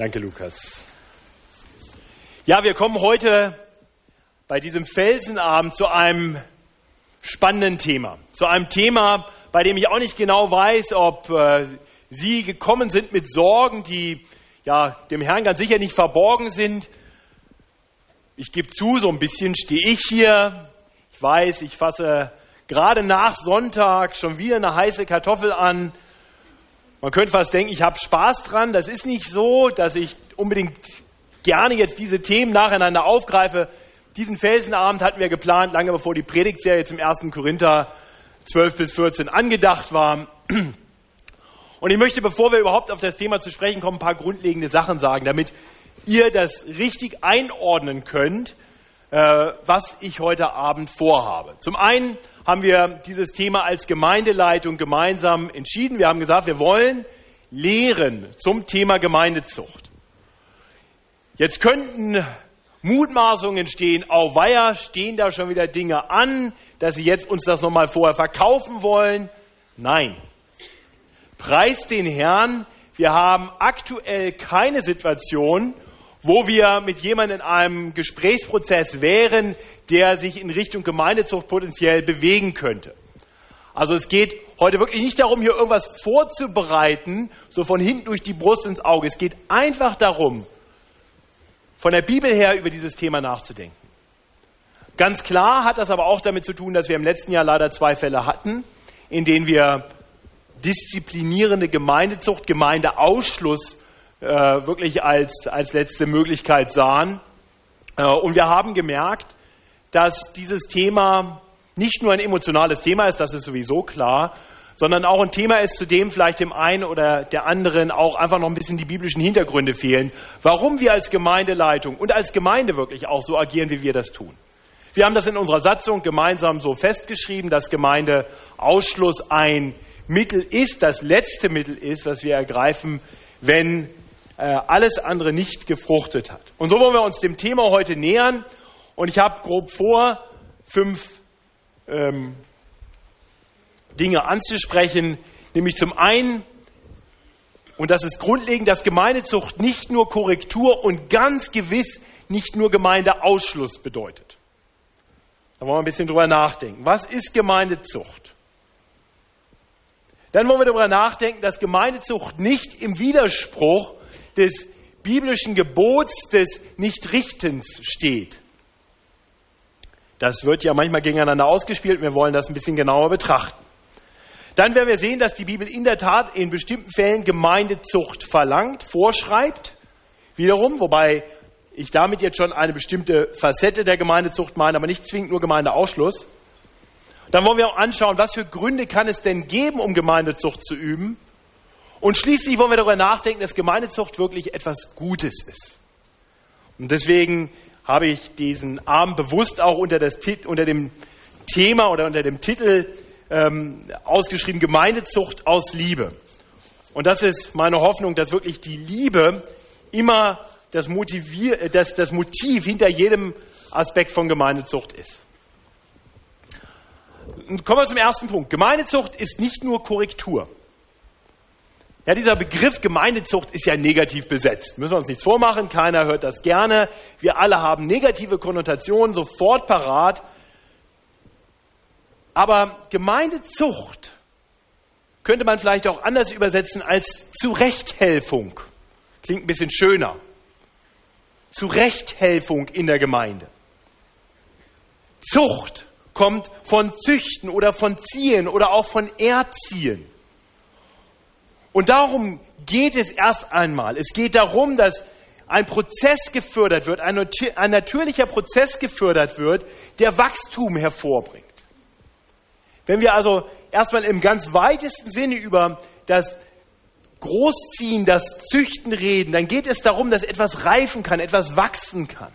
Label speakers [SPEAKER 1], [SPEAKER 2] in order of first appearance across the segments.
[SPEAKER 1] Danke, Lukas. Ja, wir kommen heute bei diesem Felsenabend zu einem spannenden Thema. Zu einem Thema, bei dem ich auch nicht genau weiß, ob äh, Sie gekommen sind mit Sorgen, die ja dem Herrn ganz sicher nicht verborgen sind. Ich gebe zu, so ein bisschen stehe ich hier. Ich weiß, ich fasse gerade nach Sonntag schon wieder eine heiße Kartoffel an. Man könnte fast denken, ich habe Spaß dran. Das ist nicht so, dass ich unbedingt gerne jetzt diese Themen nacheinander aufgreife. Diesen Felsenabend hatten wir geplant, lange bevor die Predigtserie zum 1. Korinther 12 bis 14 angedacht war. Und ich möchte, bevor wir überhaupt auf das Thema zu sprechen kommen, ein paar grundlegende Sachen sagen, damit ihr das richtig einordnen könnt, was ich heute Abend vorhabe. Zum einen haben wir dieses Thema als Gemeindeleitung gemeinsam entschieden. Wir haben gesagt, wir wollen lehren zum Thema Gemeindezucht. Jetzt könnten Mutmaßungen entstehen, auweia, stehen da schon wieder Dinge an, dass Sie jetzt uns das nochmal vorher verkaufen wollen. Nein. Preis den Herrn, wir haben aktuell keine Situation, wo wir mit jemandem in einem Gesprächsprozess wären, der sich in Richtung Gemeindezucht potenziell bewegen könnte. Also es geht heute wirklich nicht darum, hier irgendwas vorzubereiten, so von hinten durch die Brust ins Auge. Es geht einfach darum, von der Bibel her über dieses Thema nachzudenken. Ganz klar hat das aber auch damit zu tun, dass wir im letzten Jahr leider zwei Fälle hatten, in denen wir disziplinierende Gemeindezucht, Gemeindeausschluss äh, wirklich als, als letzte Möglichkeit sahen. Äh, und wir haben gemerkt, dass dieses Thema nicht nur ein emotionales Thema ist, das ist sowieso klar, sondern auch ein Thema ist, zu dem vielleicht dem einen oder der anderen auch einfach noch ein bisschen die biblischen Hintergründe fehlen, warum wir als Gemeindeleitung und als Gemeinde wirklich auch so agieren, wie wir das tun. Wir haben das in unserer Satzung gemeinsam so festgeschrieben, dass Gemeindeausschluss ein Mittel ist, das letzte Mittel ist, was wir ergreifen, wenn alles andere nicht gefruchtet hat. Und so wollen wir uns dem Thema heute nähern. Und ich habe grob vor, fünf ähm, Dinge anzusprechen, nämlich zum einen, und das ist grundlegend, dass Gemeindezucht nicht nur Korrektur und ganz gewiss nicht nur Gemeindeausschluss bedeutet. Da wollen wir ein bisschen drüber nachdenken. Was ist Gemeindezucht? Dann wollen wir darüber nachdenken, dass Gemeindezucht nicht im Widerspruch des biblischen Gebots des Nichtrichtens steht. Das wird ja manchmal gegeneinander ausgespielt. Wir wollen das ein bisschen genauer betrachten. Dann werden wir sehen, dass die Bibel in der Tat in bestimmten Fällen Gemeindezucht verlangt, vorschreibt. Wiederum, wobei ich damit jetzt schon eine bestimmte Facette der Gemeindezucht meine, aber nicht zwingend nur Gemeindeausschluss. Dann wollen wir auch anschauen, was für Gründe kann es denn geben, um Gemeindezucht zu üben. Und schließlich wollen wir darüber nachdenken, dass Gemeindezucht wirklich etwas Gutes ist. Und deswegen habe ich diesen Abend bewusst auch unter, das, unter dem Thema oder unter dem Titel ähm, ausgeschrieben, Gemeindezucht aus Liebe. Und das ist meine Hoffnung, dass wirklich die Liebe immer das, Motivier, äh, das, das Motiv hinter jedem Aspekt von Gemeindezucht ist. Und kommen wir zum ersten Punkt. Gemeindezucht ist nicht nur Korrektur. Ja, dieser Begriff Gemeindezucht ist ja negativ besetzt. Müssen wir uns nichts vormachen, keiner hört das gerne. Wir alle haben negative Konnotationen sofort parat. Aber Gemeindezucht könnte man vielleicht auch anders übersetzen als Zurechthelfung. Klingt ein bisschen schöner. Zurechthelfung in der Gemeinde. Zucht kommt von Züchten oder von Ziehen oder auch von Erziehen. Und darum geht es erst einmal. Es geht darum, dass ein Prozess gefördert wird, ein, natürlicher Prozess gefördert wird, der Wachstum hervorbringt. Wenn wir also erstmal im ganz weitesten Sinne über das Großziehen, das Züchten reden, dann geht es darum, dass etwas reifen kann, etwas wachsen kann.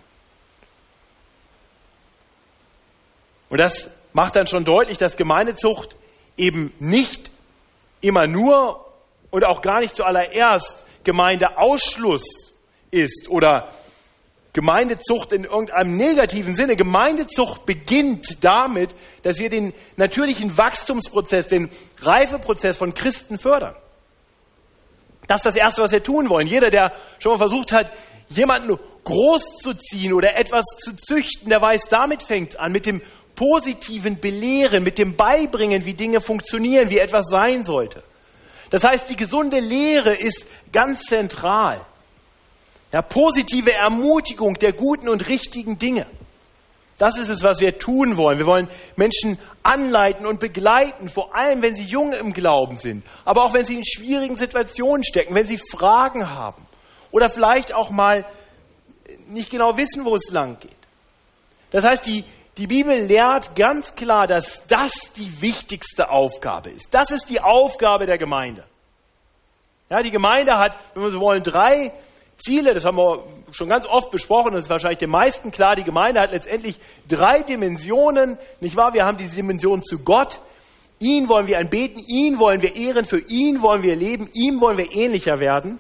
[SPEAKER 1] Und das macht dann schon deutlich, dass Gemeindezucht eben nicht immer nur und auch gar nicht zuallererst Gemeindeausschluss ist oder Gemeindezucht in irgendeinem negativen Sinne. Gemeindezucht beginnt damit, dass wir den natürlichen Wachstumsprozess, den Reifeprozess von Christen fördern. Das ist das Erste, was wir tun wollen. Jeder, der schon mal versucht hat, jemanden großzuziehen oder etwas zu züchten, der weiß, damit fängt an, mit dem positiven Belehren, mit dem Beibringen, wie Dinge funktionieren, wie etwas sein sollte. Das heißt, die gesunde Lehre ist ganz zentral. Ja, positive Ermutigung der guten und richtigen Dinge. Das ist es, was wir tun wollen. Wir wollen Menschen anleiten und begleiten, vor allem wenn sie jung im Glauben sind, aber auch wenn sie in schwierigen Situationen stecken, wenn sie Fragen haben oder vielleicht auch mal nicht genau wissen, wo es lang geht. Das heißt, die, die Bibel lehrt ganz klar, dass das die wichtigste Aufgabe ist. Das ist die Aufgabe der Gemeinde. Ja, die Gemeinde hat, wenn wir so wollen, drei Ziele, das haben wir schon ganz oft besprochen, das ist wahrscheinlich den meisten klar, die Gemeinde hat letztendlich drei Dimensionen, nicht wahr? Wir haben diese Dimension zu Gott, ihn wollen wir anbeten, ihn wollen wir ehren, für ihn wollen wir leben, ihm wollen wir ähnlicher werden.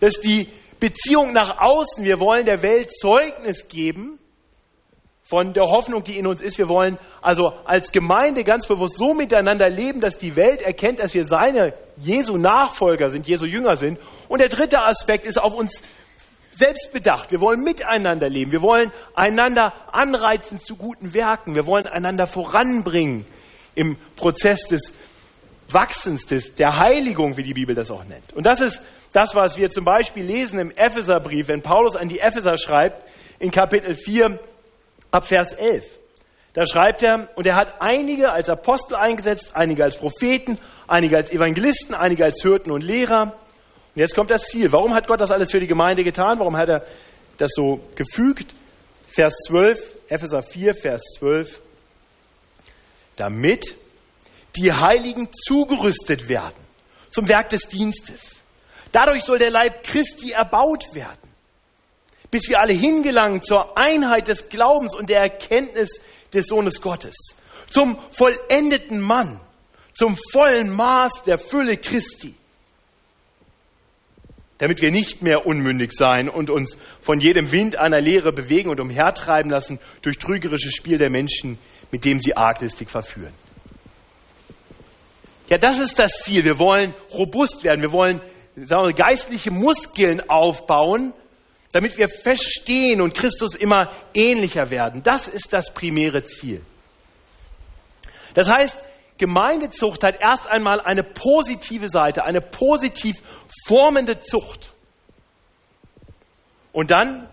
[SPEAKER 1] Das ist die Beziehung nach außen, wir wollen der Welt Zeugnis geben von der Hoffnung, die in uns ist. Wir wollen also als Gemeinde ganz bewusst so miteinander leben, dass die Welt erkennt, dass wir seine Jesu Nachfolger sind, Jesu Jünger sind. Und der dritte Aspekt ist auf uns selbst bedacht. Wir wollen miteinander leben. Wir wollen einander anreizen zu guten Werken. Wir wollen einander voranbringen im Prozess des Wachsens, des, der Heiligung, wie die Bibel das auch nennt. Und das ist das, was wir zum Beispiel lesen im Epheserbrief, wenn Paulus an die Epheser schreibt, in Kapitel 4, ab Vers 11. Da schreibt er, und er hat einige als Apostel eingesetzt, einige als Propheten, einige als Evangelisten, einige als Hirten und Lehrer. Und jetzt kommt das Ziel. Warum hat Gott das alles für die Gemeinde getan? Warum hat er das so gefügt? Vers 12, Epheser 4, Vers 12. Damit die Heiligen zugerüstet werden zum Werk des Dienstes. Dadurch soll der Leib Christi erbaut werden bis wir alle hingelangen zur Einheit des Glaubens und der Erkenntnis des Sohnes Gottes, zum vollendeten Mann, zum vollen Maß der Fülle Christi, damit wir nicht mehr unmündig sein und uns von jedem Wind einer Lehre bewegen und umhertreiben lassen durch trügerisches Spiel der Menschen, mit dem sie arglistig verführen. Ja, das ist das Ziel. Wir wollen robust werden. Wir wollen sagen wir, geistliche Muskeln aufbauen, damit wir feststehen und Christus immer ähnlicher werden. Das ist das primäre Ziel. Das heißt, Gemeindezucht hat erst einmal eine positive Seite, eine positiv formende Zucht. Und dann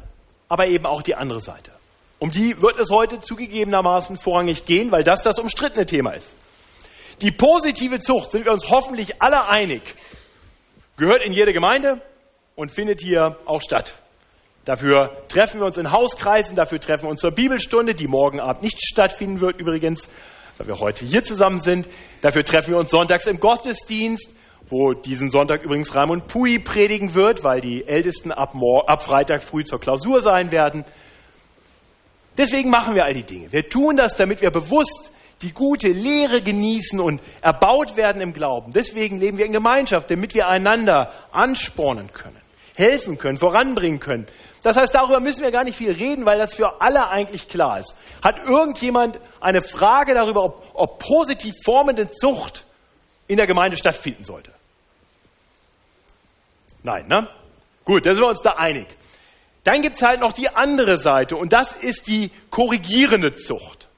[SPEAKER 1] aber eben auch die andere Seite. Um die wird es heute zugegebenermaßen vorrangig gehen, weil das das umstrittene Thema ist. Die positive Zucht, sind wir uns hoffentlich alle einig, gehört in jede Gemeinde und findet hier auch statt. Dafür treffen wir uns in Hauskreisen, dafür treffen wir uns zur Bibelstunde, die morgen Abend nicht stattfinden wird übrigens, weil wir heute hier zusammen sind. Dafür treffen wir uns sonntags im Gottesdienst, wo diesen Sonntag übrigens Raimund Pui predigen wird, weil die Ältesten ab, ab Freitag früh zur Klausur sein werden. Deswegen machen wir all die Dinge. Wir tun das, damit wir bewusst die gute Lehre genießen und erbaut werden im Glauben. Deswegen leben wir in Gemeinschaft, damit wir einander anspornen können, helfen können, voranbringen können, das heißt, darüber müssen wir gar nicht viel reden, weil das für alle eigentlich klar ist. Hat irgendjemand eine Frage darüber, ob, ob positiv formende Zucht in der Gemeinde stattfinden sollte? Nein, ne? Gut, dann sind wir uns da einig. Dann gibt es halt noch die andere Seite und das ist die korrigierende Zucht.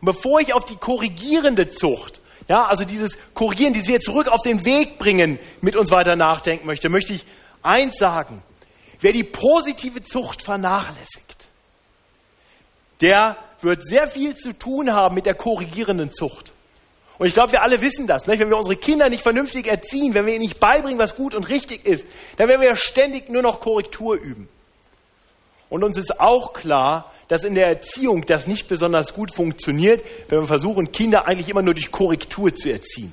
[SPEAKER 1] Und bevor ich auf die korrigierende Zucht, ja, also dieses Korrigieren, dieses wir zurück auf den Weg bringen, mit uns weiter nachdenken möchte, möchte ich eins sagen. Wer die positive Zucht vernachlässigt, der wird sehr viel zu tun haben mit der korrigierenden Zucht. Und ich glaube, wir alle wissen das. Nicht? Wenn wir unsere Kinder nicht vernünftig erziehen, wenn wir ihnen nicht beibringen, was gut und richtig ist, dann werden wir ständig nur noch Korrektur üben. Und uns ist auch klar, dass in der Erziehung das nicht besonders gut funktioniert, wenn wir versuchen, Kinder eigentlich immer nur durch Korrektur zu erziehen.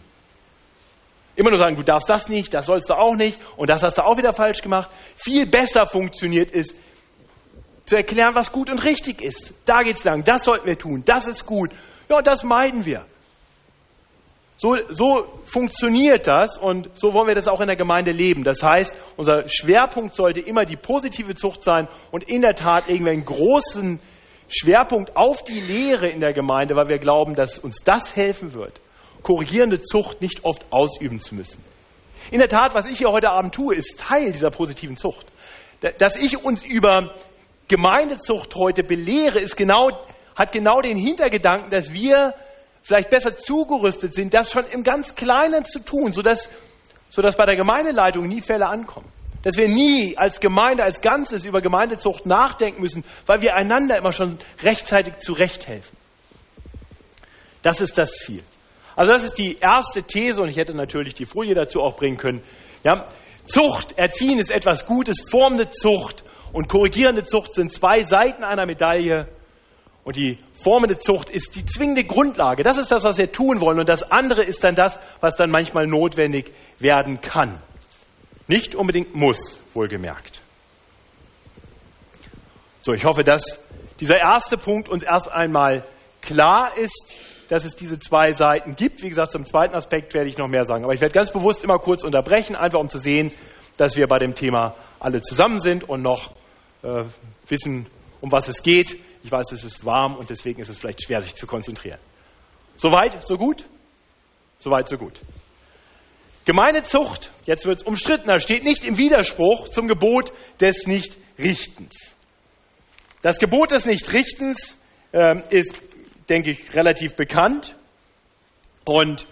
[SPEAKER 1] Immer nur sagen, du darfst das nicht, das sollst du auch nicht und das hast du auch wieder falsch gemacht. Viel besser funktioniert es, zu erklären, was gut und richtig ist. Da geht's lang, das sollten wir tun, das ist gut. Ja, das meiden wir. So, so funktioniert das und so wollen wir das auch in der Gemeinde leben. Das heißt, unser Schwerpunkt sollte immer die positive Zucht sein und in der Tat irgendwie einen großen Schwerpunkt auf die Lehre in der Gemeinde, weil wir glauben, dass uns das helfen wird korrigierende Zucht nicht oft ausüben zu müssen. In der Tat, was ich hier heute Abend tue, ist Teil dieser positiven Zucht. Dass ich uns über Gemeindezucht heute belehre, ist genau, hat genau den Hintergedanken, dass wir vielleicht besser zugerüstet sind, das schon im ganz Kleinen zu tun, sodass, sodass bei der Gemeindeleitung nie Fälle ankommen. Dass wir nie als Gemeinde, als Ganzes über Gemeindezucht nachdenken müssen, weil wir einander immer schon rechtzeitig zurechthelfen. Das ist das Ziel. Also das ist die erste These und ich hätte natürlich die Folie dazu auch bringen können. Ja, Zucht, Erziehen ist etwas Gutes, formende Zucht und korrigierende Zucht sind zwei Seiten einer Medaille. Und die formende Zucht ist die zwingende Grundlage. Das ist das, was wir tun wollen. Und das andere ist dann das, was dann manchmal notwendig werden kann. Nicht unbedingt muss, wohlgemerkt. So, ich hoffe, dass dieser erste Punkt uns erst einmal klar ist, dass es diese zwei Seiten gibt. Wie gesagt, zum zweiten Aspekt werde ich noch mehr sagen. Aber ich werde ganz bewusst immer kurz unterbrechen, einfach um zu sehen, dass wir bei dem Thema alle zusammen sind und noch äh, wissen, um was es geht. Ich weiß, es ist warm und deswegen ist es vielleicht schwer, sich zu konzentrieren. Soweit, so gut? Soweit, so gut. Gemeindezucht, jetzt wird es umstrittener, steht nicht im Widerspruch zum Gebot des Nichtrichtens. Das Gebot des Nichtrichtens äh, ist denke ich, relativ bekannt. Und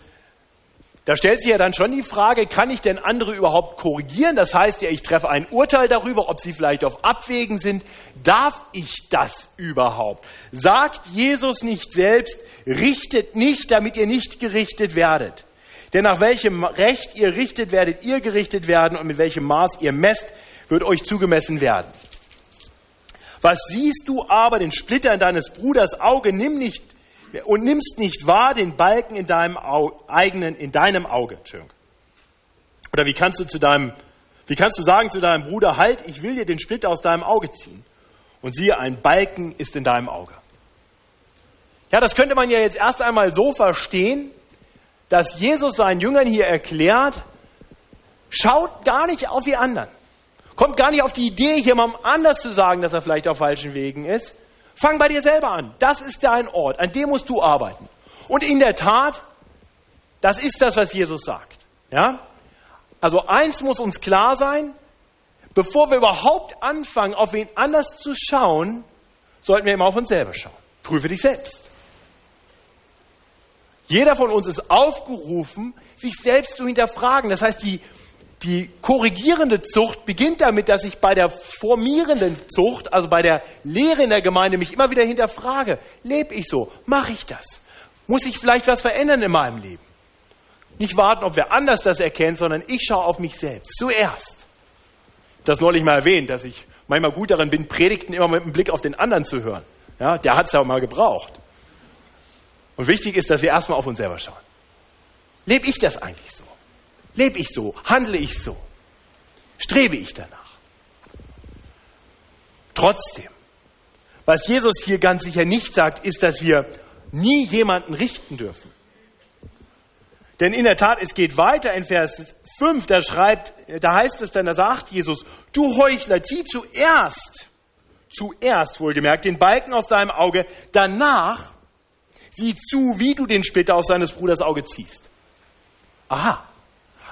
[SPEAKER 1] da stellt sich ja dann schon die Frage, kann ich denn andere überhaupt korrigieren? Das heißt ja, ich treffe ein Urteil darüber, ob sie vielleicht auf Abwägen sind. Darf ich das überhaupt? Sagt Jesus nicht selbst, richtet nicht, damit ihr nicht gerichtet werdet. Denn nach welchem Recht ihr richtet, werdet ihr gerichtet werden und mit welchem Maß ihr messt, wird euch zugemessen werden. Was siehst du aber den Splitter in deines Bruders Auge, nimm nicht und nimmst nicht wahr den Balken in deinem Au eigenen, in deinem Auge. Oder wie kannst du zu deinem, wie kannst du sagen zu deinem Bruder, halt, ich will dir den Splitter aus deinem Auge ziehen. Und siehe, ein Balken ist in deinem Auge. Ja, das könnte man ja jetzt erst einmal so verstehen, dass Jesus seinen Jüngern hier erklärt, schaut gar nicht auf die anderen. Kommt gar nicht auf die Idee, jemandem anders zu sagen, dass er vielleicht auf falschen Wegen ist. Fang bei dir selber an. Das ist dein Ort. An dem musst du arbeiten. Und in der Tat, das ist das, was Jesus sagt. Ja? Also eins muss uns klar sein, bevor wir überhaupt anfangen, auf wen anders zu schauen, sollten wir immer auf uns selber schauen. Prüfe dich selbst. Jeder von uns ist aufgerufen, sich selbst zu hinterfragen. Das heißt, die die korrigierende Zucht beginnt damit, dass ich bei der formierenden Zucht, also bei der Lehre in der Gemeinde, mich immer wieder hinterfrage, lebe ich so? Mache ich das? Muss ich vielleicht was verändern in meinem Leben? Nicht warten, ob wer anders das erkennt, sondern ich schaue auf mich selbst zuerst. Das neulich mal erwähnt, dass ich manchmal gut darin bin, Predigten immer mit einem Blick auf den anderen zu hören. Ja, der hat es ja auch mal gebraucht. Und wichtig ist, dass wir erstmal auf uns selber schauen. Lebe ich das eigentlich so? Lebe ich so? Handle ich so? Strebe ich danach? Trotzdem, was Jesus hier ganz sicher nicht sagt, ist, dass wir nie jemanden richten dürfen. Denn in der Tat, es geht weiter in Vers 5, da schreibt, da heißt es dann, da sagt Jesus, du Heuchler, zieh zuerst, zuerst wohlgemerkt, den Balken aus deinem Auge, danach sieh zu, wie du den Splitter aus seines Bruders Auge ziehst. Aha,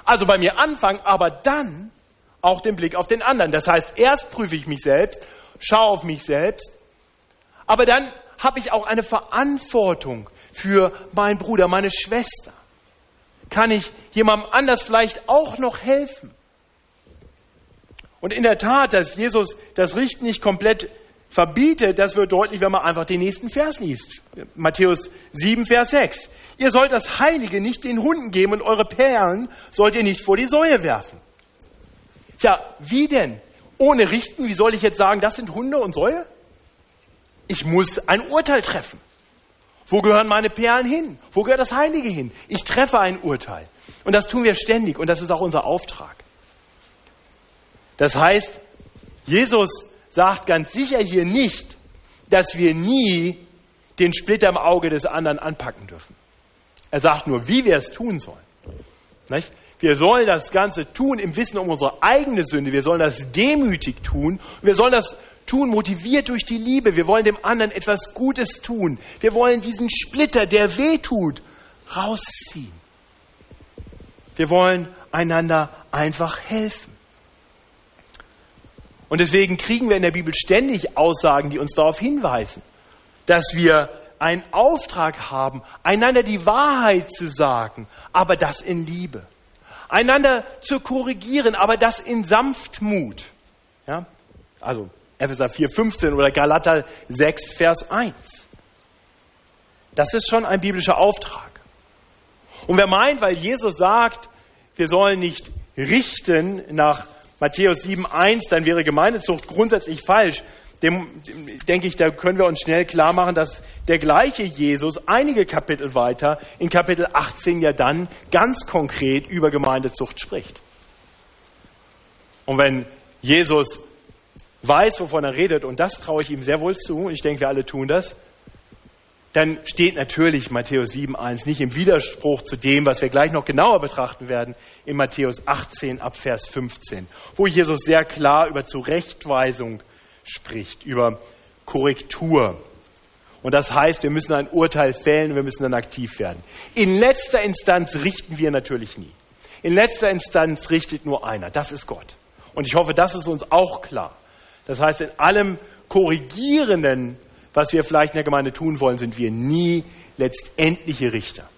[SPEAKER 1] also bei mir anfangen, aber dann auch den Blick auf den anderen. Das heißt, erst prüfe ich mich selbst, schaue auf mich selbst, aber dann habe ich auch eine Verantwortung für meinen Bruder, meine Schwester. Kann ich jemandem anders vielleicht auch noch helfen? Und in der Tat, dass Jesus das Richten nicht komplett verbietet, das wird deutlich, wenn man einfach den nächsten Vers liest. Matthäus 7, Vers 6. Ihr sollt das Heilige nicht den Hunden geben und eure Perlen sollt ihr nicht vor die Säue werfen. Tja, wie denn? Ohne Richten, wie soll ich jetzt sagen, das sind Hunde und Säue? Ich muss ein Urteil treffen. Wo gehören meine Perlen hin? Wo gehört das Heilige hin? Ich treffe ein Urteil. Und das tun wir ständig und das ist auch unser Auftrag. Das heißt, Jesus sagt ganz sicher hier nicht, dass wir nie den Splitter im Auge des anderen anpacken dürfen. Er sagt nur, wie wir es tun sollen. Nicht? Wir sollen das Ganze tun im Wissen um unsere eigene Sünde. Wir sollen das demütig tun. Wir sollen das tun, motiviert durch die Liebe. Wir wollen dem anderen etwas Gutes tun. Wir wollen diesen Splitter, der weh tut, rausziehen. Wir wollen einander einfach helfen. Und deswegen kriegen wir in der Bibel ständig Aussagen, die uns darauf hinweisen, dass wir einen Auftrag haben, einander die Wahrheit zu sagen, aber das in Liebe. Einander zu korrigieren, aber das in Sanftmut. Ja? Also Epheser 4, 15 oder Galater 6, Vers 1. Das ist schon ein biblischer Auftrag. Und wer meint, weil Jesus sagt, wir sollen nicht richten nach Matthäus 7, 1, dann wäre Gemeindezucht grundsätzlich falsch, dem, denke ich, da können wir uns schnell klar machen, dass der gleiche Jesus einige Kapitel weiter, in Kapitel 18 ja dann ganz konkret über Gemeindezucht spricht. Und wenn Jesus weiß, wovon er redet, und das traue ich ihm sehr wohl zu, und ich denke, wir alle tun das, dann steht natürlich Matthäus 7.1 nicht im Widerspruch zu dem, was wir gleich noch genauer betrachten werden, in Matthäus 18 ab Vers 15, wo Jesus sehr klar über Zurechtweisung spricht, über Korrektur. Und das heißt, wir müssen ein Urteil fällen, wir müssen dann aktiv werden. In letzter Instanz richten wir natürlich nie. In letzter Instanz richtet nur einer, das ist Gott. Und ich hoffe, das ist uns auch klar. Das heißt, in allem Korrigierenden, was wir vielleicht in der Gemeinde tun wollen, sind wir nie letztendliche Richter.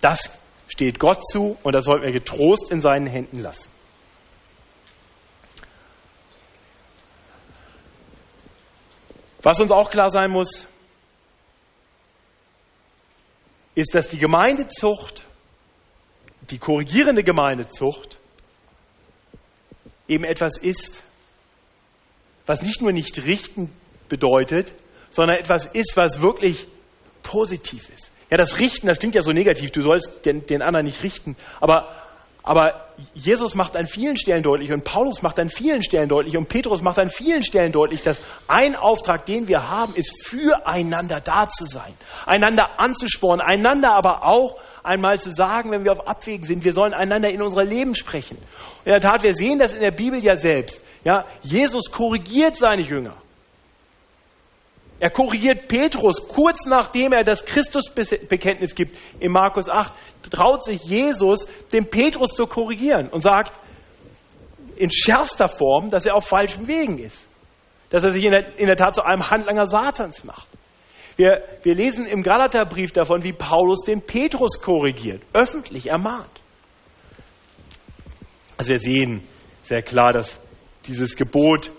[SPEAKER 1] Das steht Gott zu und das sollten wir getrost in seinen Händen lassen. Was uns auch klar sein muss, ist, dass die Gemeindezucht, die korrigierende Gemeindezucht, eben etwas ist, was nicht nur nicht richten bedeutet, sondern etwas ist, was wirklich positiv ist. Ja, das Richten, das klingt ja so negativ, du sollst den, den anderen nicht richten, aber, aber Jesus macht an vielen Stellen deutlich und Paulus macht an vielen Stellen deutlich und Petrus macht an vielen Stellen deutlich, dass ein Auftrag, den wir haben, ist, füreinander da zu sein, einander anzuspornen, einander aber auch einmal zu sagen, wenn wir auf Abwägen sind, wir sollen einander in unser Leben sprechen. Und in der Tat, wir sehen das in der Bibel ja selbst. Ja, Jesus korrigiert seine Jünger. Er korrigiert Petrus kurz nachdem er das Christusbekenntnis gibt. In Markus 8 traut sich Jesus, den Petrus zu korrigieren und sagt in schärfster Form, dass er auf falschen Wegen ist. Dass er sich in der, in der Tat zu einem Handlanger Satans macht. Wir, wir lesen im Galaterbrief davon, wie Paulus den Petrus korrigiert, öffentlich ermahnt. Also wir sehen sehr klar, dass dieses Gebot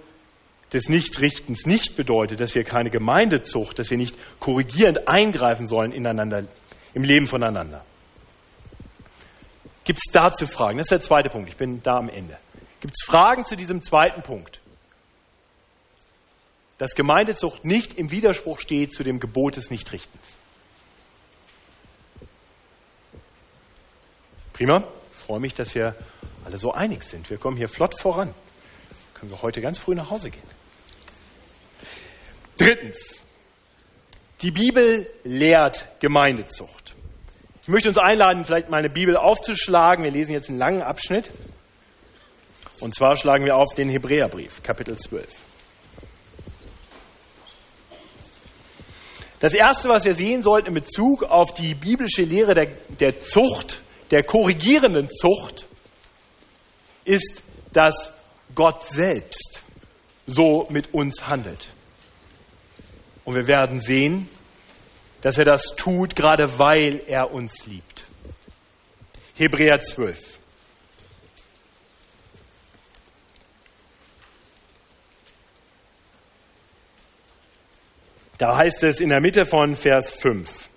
[SPEAKER 1] des Nichtrichtens nicht bedeutet, dass wir keine Gemeindezucht, dass wir nicht korrigierend eingreifen sollen ineinander, im Leben voneinander. Gibt es dazu Fragen? Das ist der zweite Punkt. Ich bin da am Ende. Gibt es Fragen zu diesem zweiten Punkt? Dass Gemeindezucht nicht im Widerspruch steht zu dem Gebot des Nichtrichtens. Prima. Ich freue mich, dass wir alle so einig sind. Wir kommen hier flott voran. Können wir heute ganz früh nach Hause gehen. Drittens. Die Bibel lehrt Gemeindezucht. Ich möchte uns einladen, vielleicht meine Bibel aufzuschlagen. Wir lesen jetzt einen langen Abschnitt. Und zwar schlagen wir auf den Hebräerbrief, Kapitel 12. Das Erste, was wir sehen sollten in Bezug auf die biblische Lehre der, der Zucht, der korrigierenden Zucht, ist, dass Gott selbst so mit uns handelt. Und wir werden sehen, dass er das tut, gerade weil er uns liebt. Hebräer 12. Da heißt es in der Mitte von Vers 5,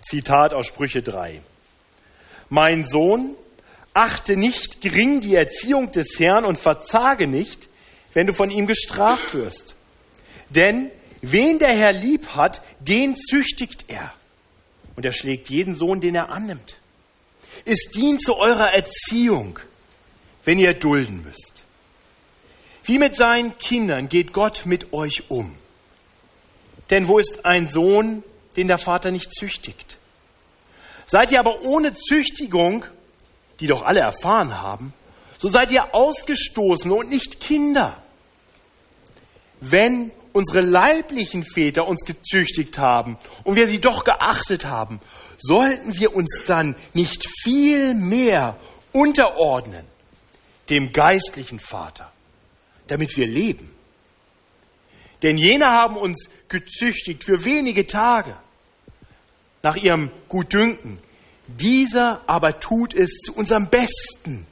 [SPEAKER 1] Zitat aus Sprüche 3. Mein Sohn, achte nicht gering die Erziehung des Herrn und verzage nicht, wenn du von ihm gestraft wirst. Denn Wen der Herr lieb hat, den züchtigt er. Und er schlägt jeden Sohn, den er annimmt. Es dient zu eurer Erziehung, wenn ihr dulden müsst. Wie mit seinen Kindern geht Gott mit euch um. Denn wo ist ein Sohn, den der Vater nicht züchtigt? Seid ihr aber ohne Züchtigung, die doch alle erfahren haben, so seid ihr Ausgestoßene und nicht Kinder. Wenn unsere leiblichen Väter uns gezüchtigt haben und wir sie doch geachtet haben, sollten wir uns dann nicht viel mehr unterordnen dem geistlichen Vater, damit wir leben. Denn jene haben uns gezüchtigt für wenige Tage nach ihrem Gutdünken. Dieser aber tut es zu unserem Besten,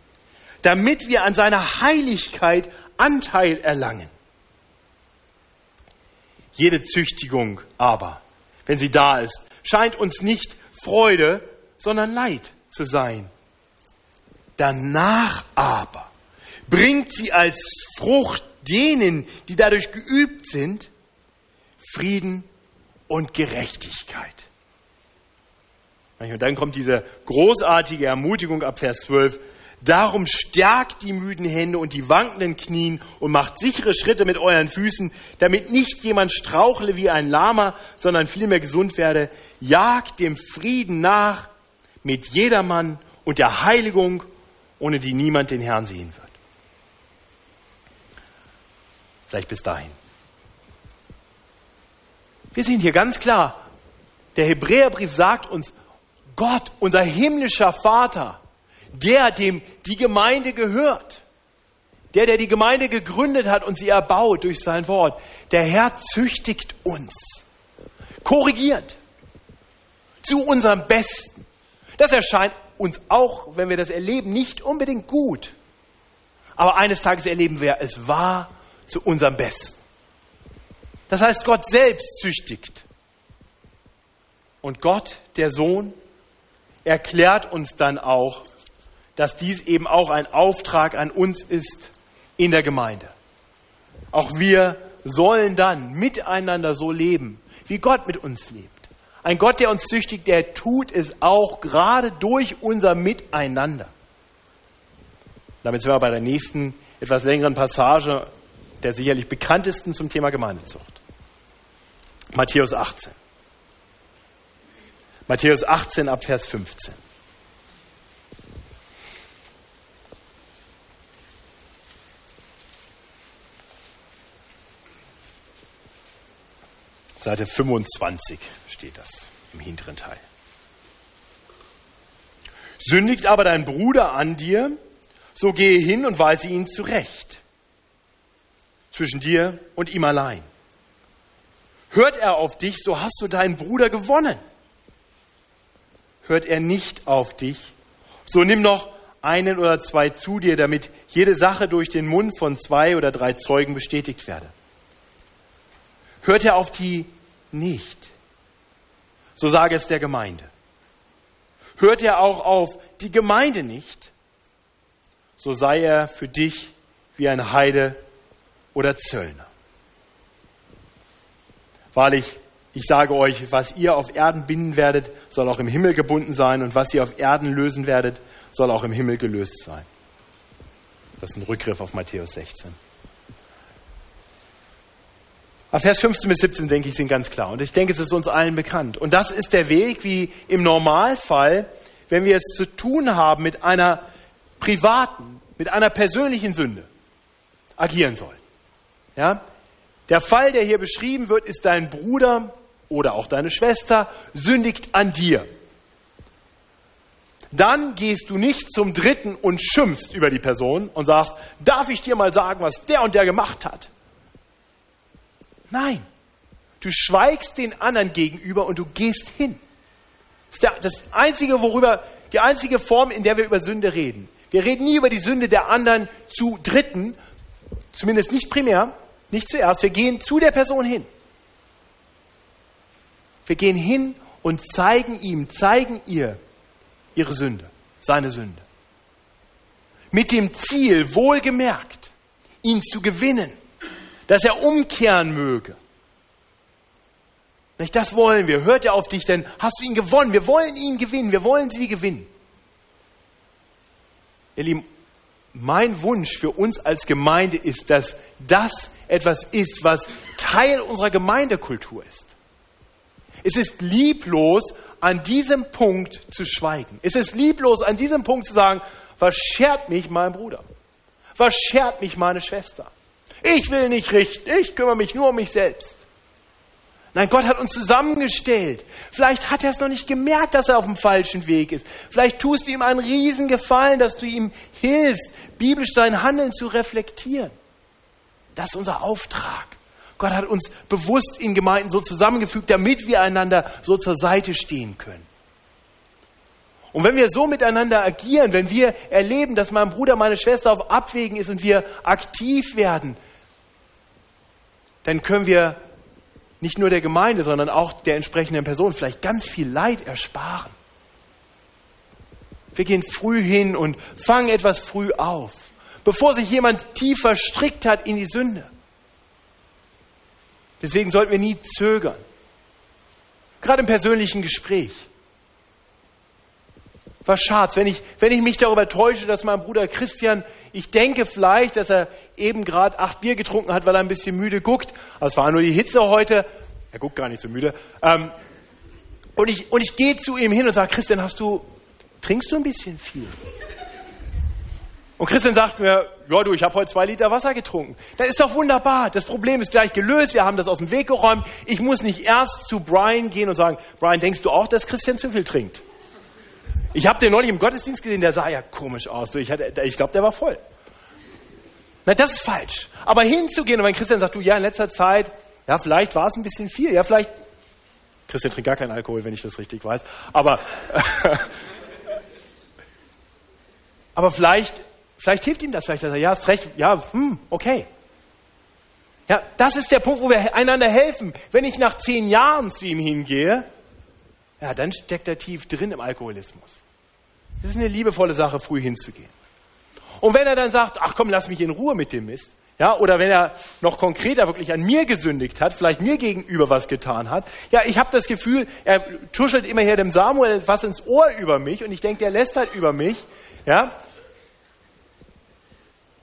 [SPEAKER 1] damit wir an seiner Heiligkeit Anteil erlangen. Jede Züchtigung aber, wenn sie da ist, scheint uns nicht Freude, sondern Leid zu sein. Danach aber bringt sie als Frucht denen, die dadurch geübt sind, Frieden und Gerechtigkeit. Und dann kommt diese großartige Ermutigung ab Vers 12. Darum stärkt die müden Hände und die wankenden Knien und macht sichere Schritte mit euren Füßen, damit nicht jemand strauchle wie ein Lama, sondern vielmehr gesund werde. Jagt dem Frieden nach mit jedermann und der Heiligung, ohne die niemand den Herrn sehen wird. Vielleicht bis dahin. Wir sehen hier ganz klar, der Hebräerbrief sagt uns, Gott, unser himmlischer Vater, der, dem die Gemeinde gehört, der, der die Gemeinde gegründet hat und sie erbaut durch sein Wort, der Herr züchtigt uns, korrigiert zu unserem Besten. Das erscheint uns auch, wenn wir das erleben, nicht unbedingt gut. Aber eines Tages erleben wir, es war zu unserem Besten. Das heißt, Gott selbst züchtigt. Und Gott, der Sohn, erklärt uns dann auch, dass dies eben auch ein Auftrag an uns ist in der Gemeinde. Auch wir sollen dann miteinander so leben, wie Gott mit uns lebt. Ein Gott, der uns züchtigt, der tut es auch gerade durch unser Miteinander. Damit sind wir bei der nächsten etwas längeren Passage der sicherlich bekanntesten zum Thema Gemeindezucht. Matthäus 18. Matthäus 18 ab Vers 15. Seite 25 steht das im hinteren Teil. Sündigt aber dein Bruder an dir, so gehe hin und weise ihn zurecht zwischen dir und ihm allein. Hört er auf dich, so hast du deinen Bruder gewonnen. Hört er nicht auf dich, so nimm noch einen oder zwei zu dir, damit jede Sache durch den Mund von zwei oder drei Zeugen bestätigt werde. Hört er auf die nicht, so sage es der Gemeinde. Hört er auch auf die Gemeinde nicht, so sei er für dich wie ein Heide oder Zöllner. Wahrlich, ich sage euch, was ihr auf Erden binden werdet, soll auch im Himmel gebunden sein, und was ihr auf Erden lösen werdet, soll auch im Himmel gelöst sein. Das ist ein Rückgriff auf Matthäus 16. Aber Vers 15 bis 17, denke ich, sind ganz klar. Und ich denke, es ist uns allen bekannt. Und das ist der Weg, wie im Normalfall, wenn wir es zu tun haben mit einer privaten, mit einer persönlichen Sünde, agieren sollen. Ja? Der Fall, der hier beschrieben wird, ist dein Bruder oder auch deine Schwester sündigt an dir. Dann gehst du nicht zum Dritten und schimpfst über die Person und sagst, darf ich dir mal sagen, was der und der gemacht hat? Nein, du schweigst den anderen gegenüber und du gehst hin. Das ist das einzige, worüber, die einzige Form, in der wir über Sünde reden. Wir reden nie über die Sünde der anderen zu Dritten, zumindest nicht primär, nicht zuerst, wir gehen zu der Person hin. Wir gehen hin und zeigen ihm, zeigen ihr ihre Sünde, seine Sünde. Mit dem Ziel, wohlgemerkt, ihn zu gewinnen, dass er umkehren möge. Nicht, das wollen wir. Hört er auf dich, denn hast du ihn gewonnen. Wir wollen ihn gewinnen. Wir wollen sie gewinnen. Ihr Lieben, mein Wunsch für uns als Gemeinde ist, dass das etwas ist, was Teil unserer Gemeindekultur ist. Es ist lieblos, an diesem Punkt zu schweigen. Es ist lieblos, an diesem Punkt zu sagen, was schert mich mein Bruder? Was schert mich meine Schwester? Ich will nicht richten, ich kümmere mich nur um mich selbst. Nein, Gott hat uns zusammengestellt. Vielleicht hat er es noch nicht gemerkt, dass er auf dem falschen Weg ist. Vielleicht tust du ihm einen Riesengefallen, dass du ihm hilfst, biblisch sein Handeln zu reflektieren. Das ist unser Auftrag. Gott hat uns bewusst in Gemeinden so zusammengefügt, damit wir einander so zur Seite stehen können. Und wenn wir so miteinander agieren, wenn wir erleben, dass mein Bruder, meine Schwester auf Abwägen ist und wir aktiv werden, dann können wir nicht nur der Gemeinde, sondern auch der entsprechenden Person vielleicht ganz viel Leid ersparen. Wir gehen früh hin und fangen etwas früh auf, bevor sich jemand tief verstrickt hat in die Sünde. Deswegen sollten wir nie zögern. Gerade im persönlichen Gespräch. Was schad's, wenn ich, wenn ich mich darüber täusche, dass mein Bruder Christian, ich denke vielleicht, dass er eben gerade acht Bier getrunken hat, weil er ein bisschen müde guckt. Aber es war nur die Hitze heute. Er guckt gar nicht so müde. Ähm, und ich, und ich gehe zu ihm hin und sage, Christian, hast du, trinkst du ein bisschen viel? Und Christian sagt mir, ja du, ich habe heute zwei Liter Wasser getrunken. Das ist doch wunderbar. Das Problem ist gleich gelöst. Wir haben das aus dem Weg geräumt. Ich muss nicht erst zu Brian gehen und sagen, Brian, denkst du auch, dass Christian zu viel trinkt? Ich habe den neulich im Gottesdienst gesehen, der sah ja komisch aus. Ich, ich glaube, der war voll. Na, das ist falsch. Aber hinzugehen und wenn Christian sagt, du, ja, in letzter Zeit, ja, vielleicht war es ein bisschen viel. Ja, vielleicht, Christian trinkt gar keinen Alkohol, wenn ich das richtig weiß. Aber, aber vielleicht, vielleicht hilft ihm das. Vielleicht sagt er, ja, hast recht. Ja, hm, okay. Ja, das ist der Punkt, wo wir einander helfen. Wenn ich nach zehn Jahren zu ihm hingehe, ja, dann steckt er tief drin im Alkoholismus. Das ist eine liebevolle Sache, früh hinzugehen. Und wenn er dann sagt, ach komm, lass mich in Ruhe mit dem Mist, ja, oder wenn er noch konkreter wirklich an mir gesündigt hat, vielleicht mir gegenüber was getan hat, ja, ich habe das Gefühl, er tuschelt immer hier dem Samuel was ins Ohr über mich und ich denke, der lästert über mich, ja.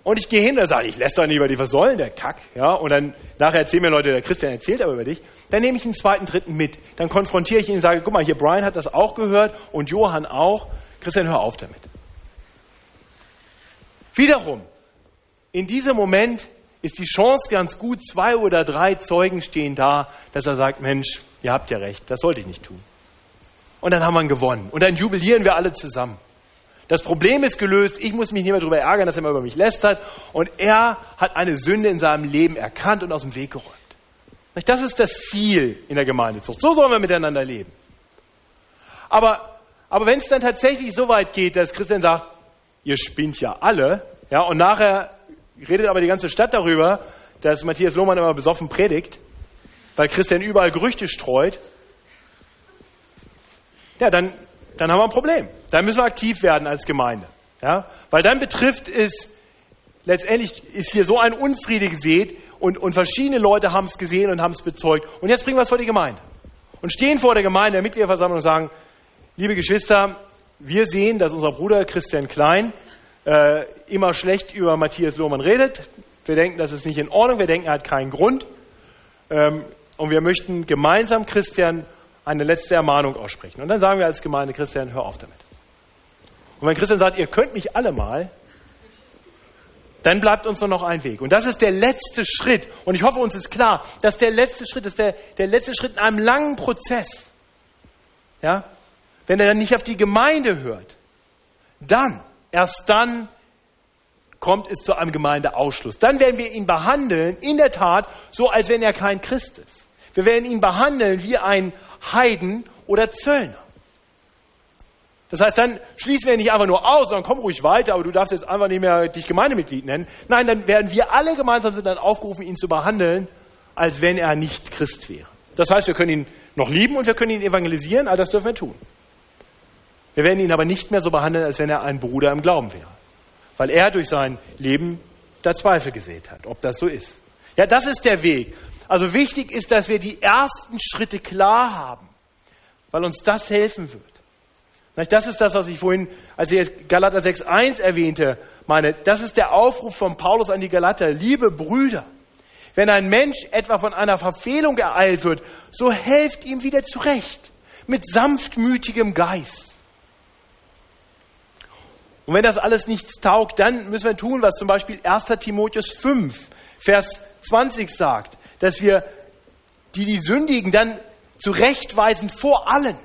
[SPEAKER 1] Und ich gehe hin und sage, ich lästere nicht über soll denn der Kack? Ja, und dann nachher erzählen mir Leute, der Christian erzählt aber über dich. Dann nehme ich einen zweiten, dritten mit. Dann konfrontiere ich ihn und sage, guck mal, hier Brian hat das auch gehört und Johann auch. Christian, hör auf damit. Wiederum, in diesem Moment ist die Chance ganz gut, zwei oder drei Zeugen stehen da, dass er sagt, Mensch, ihr habt ja recht, das sollte ich nicht tun. Und dann haben wir ihn gewonnen. Und dann jubilieren wir alle zusammen. Das Problem ist gelöst. Ich muss mich nicht mehr darüber ärgern, dass er mal über mich lästert. Und er hat eine Sünde in seinem Leben erkannt und aus dem Weg geräumt. Das ist das Ziel in der Gemeindezucht. So sollen wir miteinander leben. Aber aber wenn es dann tatsächlich so weit geht, dass Christian sagt, ihr spinnt ja alle, ja, und nachher redet aber die ganze Stadt darüber, dass Matthias Lohmann immer besoffen predigt, weil Christian überall Gerüchte streut, ja, dann, dann haben wir ein Problem. Dann müssen wir aktiv werden als Gemeinde. Ja? Weil dann betrifft es, letztendlich ist hier so ein Unfriede gesät und, und verschiedene Leute haben es gesehen und haben es bezeugt. Und jetzt bringen wir es vor die Gemeinde. Und stehen vor der Gemeinde, der Mitgliederversammlung und sagen, Liebe Geschwister, wir sehen, dass unser Bruder Christian Klein äh, immer schlecht über Matthias Lohmann redet. Wir denken, das ist nicht in Ordnung. Wir denken, er hat keinen Grund. Ähm, und wir möchten gemeinsam Christian eine letzte Ermahnung aussprechen. Und dann sagen wir als Gemeinde, Christian, hör auf damit. Und wenn Christian sagt, ihr könnt mich alle mal, dann bleibt uns nur noch ein Weg. Und das ist der letzte Schritt. Und ich hoffe, uns ist klar, dass der letzte Schritt ist der, der letzte Schritt in einem langen Prozess. Ja? wenn er dann nicht auf die Gemeinde hört, dann, erst dann kommt es zu einem Gemeindeausschluss. Dann werden wir ihn behandeln, in der Tat, so als wenn er kein Christ ist. Wir werden ihn behandeln wie ein Heiden oder Zöllner. Das heißt, dann schließen wir ihn nicht einfach nur aus, sondern komm ruhig weiter, aber du darfst jetzt einfach nicht mehr dich Gemeindemitglied nennen. Nein, dann werden wir alle gemeinsam sind dann aufgerufen, ihn zu behandeln, als wenn er nicht Christ wäre. Das heißt, wir können ihn noch lieben und wir können ihn evangelisieren, all das dürfen wir tun. Wir werden ihn aber nicht mehr so behandeln, als wenn er ein Bruder im Glauben wäre. Weil er durch sein Leben da Zweifel gesät hat, ob das so ist. Ja, das ist der Weg. Also wichtig ist, dass wir die ersten Schritte klar haben, weil uns das helfen wird. Das ist das, was ich vorhin, als ich Galater 6.1 erwähnte, meine, das ist der Aufruf von Paulus an die Galater. Liebe Brüder, wenn ein Mensch etwa von einer Verfehlung ereilt wird, so helft ihm wieder zurecht, mit sanftmütigem Geist. Und wenn das alles nichts taugt, dann müssen wir tun, was zum Beispiel 1. Timotheus 5, Vers 20 sagt, dass wir die die Sündigen dann zurechtweisen vor allen,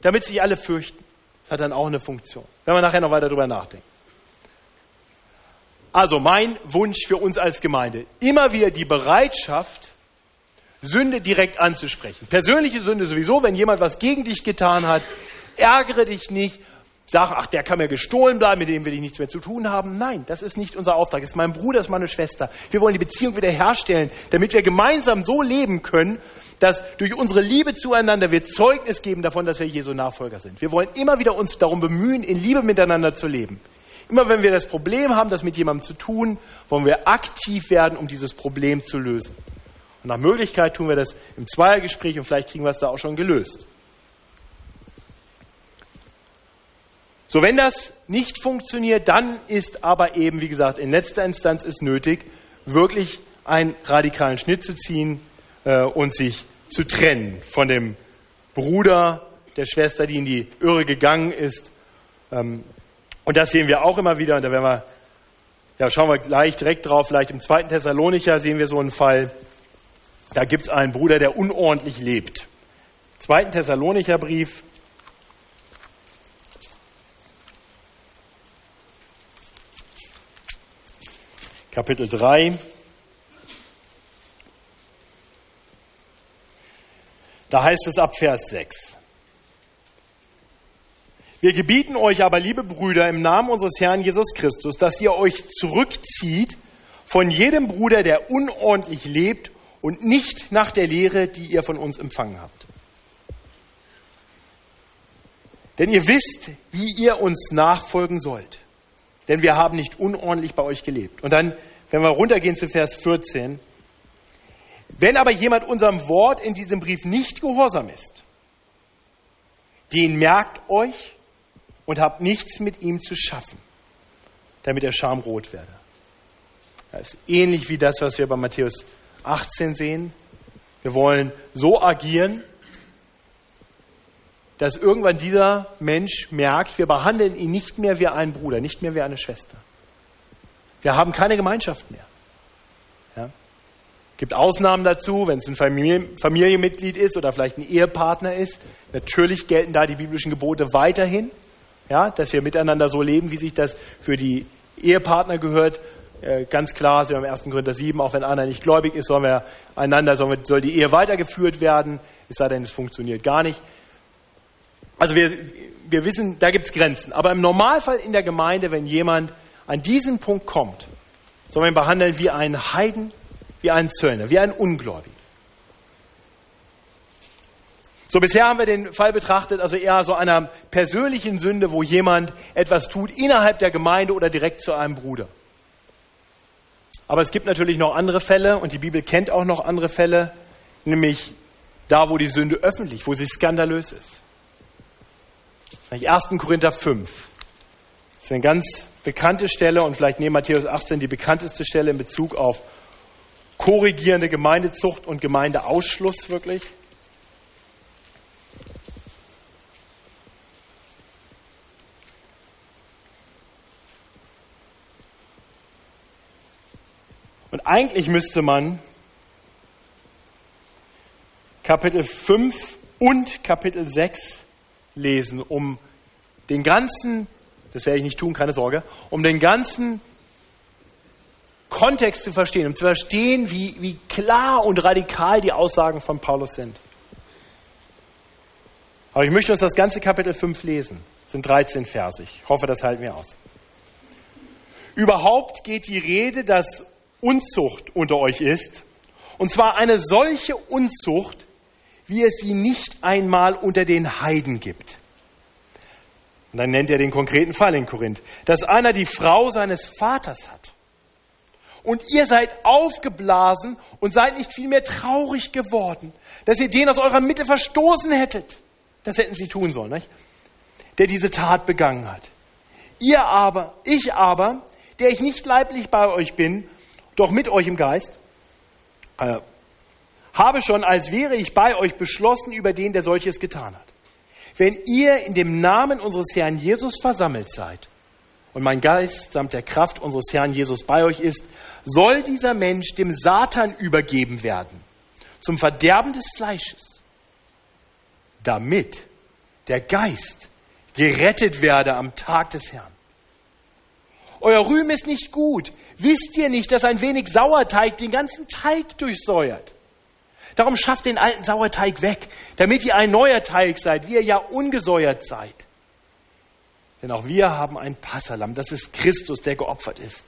[SPEAKER 1] damit sich alle fürchten. Das hat dann auch eine Funktion, wenn wir nachher noch weiter darüber nachdenken. Also mein Wunsch für uns als Gemeinde, immer wieder die Bereitschaft, Sünde direkt anzusprechen. Persönliche Sünde sowieso, wenn jemand was gegen dich getan hat, ärgere dich nicht, sag, ach, der kann mir gestohlen bleiben, mit dem will ich nichts mehr zu tun haben. Nein, das ist nicht unser Auftrag. Das ist mein Bruder, das ist meine Schwester. Wir wollen die Beziehung wieder herstellen, damit wir gemeinsam so leben können, dass durch unsere Liebe zueinander wir Zeugnis geben davon, dass wir Jesu Nachfolger sind. Wir wollen immer wieder uns darum bemühen, in Liebe miteinander zu leben. Immer wenn wir das Problem haben, das mit jemandem zu tun, wollen wir aktiv werden, um dieses Problem zu lösen. Und nach Möglichkeit tun wir das im Zweiergespräch und vielleicht kriegen wir es da auch schon gelöst. So, wenn das nicht funktioniert, dann ist aber eben, wie gesagt, in letzter Instanz ist nötig, wirklich einen radikalen Schnitt zu ziehen äh, und sich zu trennen von dem Bruder, der Schwester, die in die Irre gegangen ist. Ähm, und das sehen wir auch immer wieder. Und da werden wir, ja, schauen wir gleich direkt drauf. Vielleicht im zweiten Thessalonicher sehen wir so einen Fall. Da gibt es einen Bruder, der unordentlich lebt. Zweiten Thessalonicher Brief. Kapitel 3. Da heißt es ab Vers 6. Wir gebieten euch aber, liebe Brüder, im Namen unseres Herrn Jesus Christus, dass ihr euch zurückzieht von jedem Bruder, der unordentlich lebt und nicht nach der Lehre, die ihr von uns empfangen habt. Denn ihr wisst, wie ihr uns nachfolgen sollt. Denn wir haben nicht unordentlich bei euch gelebt. Und dann, wenn wir runtergehen zu Vers 14, wenn aber jemand unserem Wort in diesem Brief nicht gehorsam ist, den merkt euch und habt nichts mit ihm zu schaffen, damit er schamrot werde. Das ist ähnlich wie das, was wir bei Matthäus 18 sehen. Wir wollen so agieren, dass irgendwann dieser Mensch merkt, wir behandeln ihn nicht mehr wie einen Bruder, nicht mehr wie eine Schwester. Wir haben keine Gemeinschaft mehr. Ja? Es gibt Ausnahmen dazu, wenn es ein Familien, Familienmitglied ist oder vielleicht ein Ehepartner ist. Natürlich gelten da die biblischen Gebote weiterhin ja, dass wir miteinander so leben, wie sich das für die Ehepartner gehört. Äh, ganz klar, Sie haben im 1. Korinther 7, auch wenn einer nicht gläubig ist, sollen wir einander, soll die Ehe weitergeführt werden, es sei denn, es funktioniert gar nicht. Also wir, wir wissen, da gibt es Grenzen. Aber im Normalfall in der Gemeinde, wenn jemand an diesen Punkt kommt, soll man ihn behandeln wie einen Heiden, wie einen Zöllner, wie einen Ungläubigen. So, bisher haben wir den Fall betrachtet, also eher so einer persönlichen Sünde, wo jemand etwas tut innerhalb der Gemeinde oder direkt zu einem Bruder. Aber es gibt natürlich noch andere Fälle und die Bibel kennt auch noch andere Fälle, nämlich da, wo die Sünde öffentlich, wo sie skandalös ist. 1. Korinther 5. Das ist eine ganz bekannte Stelle und vielleicht neben Matthäus 18 die bekannteste Stelle in Bezug auf korrigierende Gemeindezucht und Gemeindeausschluss wirklich. Und eigentlich müsste man Kapitel 5 und Kapitel 6 lesen, um den ganzen, das werde ich nicht tun, keine Sorge, um den ganzen Kontext zu verstehen, um zu verstehen, wie, wie klar und radikal die Aussagen von Paulus sind. Aber ich möchte uns das ganze Kapitel 5 lesen. Das sind 13 Verse. Ich hoffe, das halten wir aus. Überhaupt geht die Rede, dass Unzucht unter euch ist. Und zwar eine solche Unzucht, wie es sie nicht einmal unter den Heiden gibt. Und dann nennt er den konkreten Fall in Korinth, dass einer die Frau seines Vaters hat. Und ihr seid aufgeblasen und seid nicht vielmehr traurig geworden, dass ihr den aus eurer Mitte verstoßen hättet. Das hätten sie tun sollen, nicht? Der diese Tat begangen hat. Ihr aber, ich aber, der ich nicht leiblich bei euch bin, doch mit euch im Geist, äh, habe schon, als wäre ich bei euch, beschlossen über den, der solches getan hat. Wenn ihr in dem Namen unseres Herrn Jesus versammelt seid und mein Geist samt der Kraft unseres Herrn Jesus bei euch ist, soll dieser Mensch dem Satan übergeben werden, zum Verderben des Fleisches, damit der Geist gerettet werde am Tag des Herrn. Euer Rühm ist nicht gut. Wisst ihr nicht, dass ein wenig Sauerteig den ganzen Teig durchsäuert? Darum schafft den alten Sauerteig weg, damit ihr ein neuer Teig seid, wie ihr ja ungesäuert seid. Denn auch wir haben ein Passalam, das ist Christus, der geopfert ist.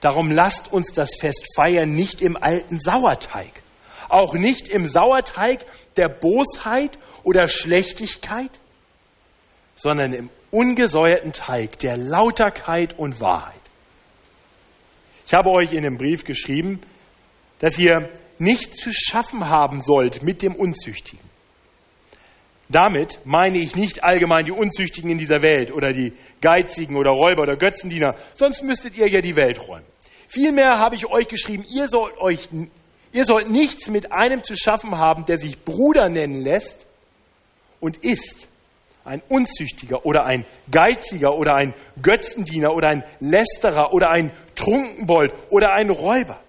[SPEAKER 1] Darum lasst uns das Fest feiern, nicht im alten Sauerteig, auch nicht im Sauerteig der Bosheit oder Schlechtigkeit, sondern im ungesäuerten Teig der Lauterkeit und Wahrheit. Ich habe euch in dem Brief geschrieben, dass ihr nicht zu schaffen haben sollt mit dem Unzüchtigen. Damit meine ich nicht allgemein die Unzüchtigen in dieser Welt oder die Geizigen oder Räuber oder Götzendiener, sonst müsstet ihr ja die Welt räumen. Vielmehr habe ich euch geschrieben, ihr sollt, euch, ihr sollt nichts mit einem zu schaffen haben, der sich Bruder nennen lässt und ist ein Unzüchtiger oder ein Geiziger oder ein Götzendiener oder ein Lästerer oder ein Trunkenbold oder ein Räuber.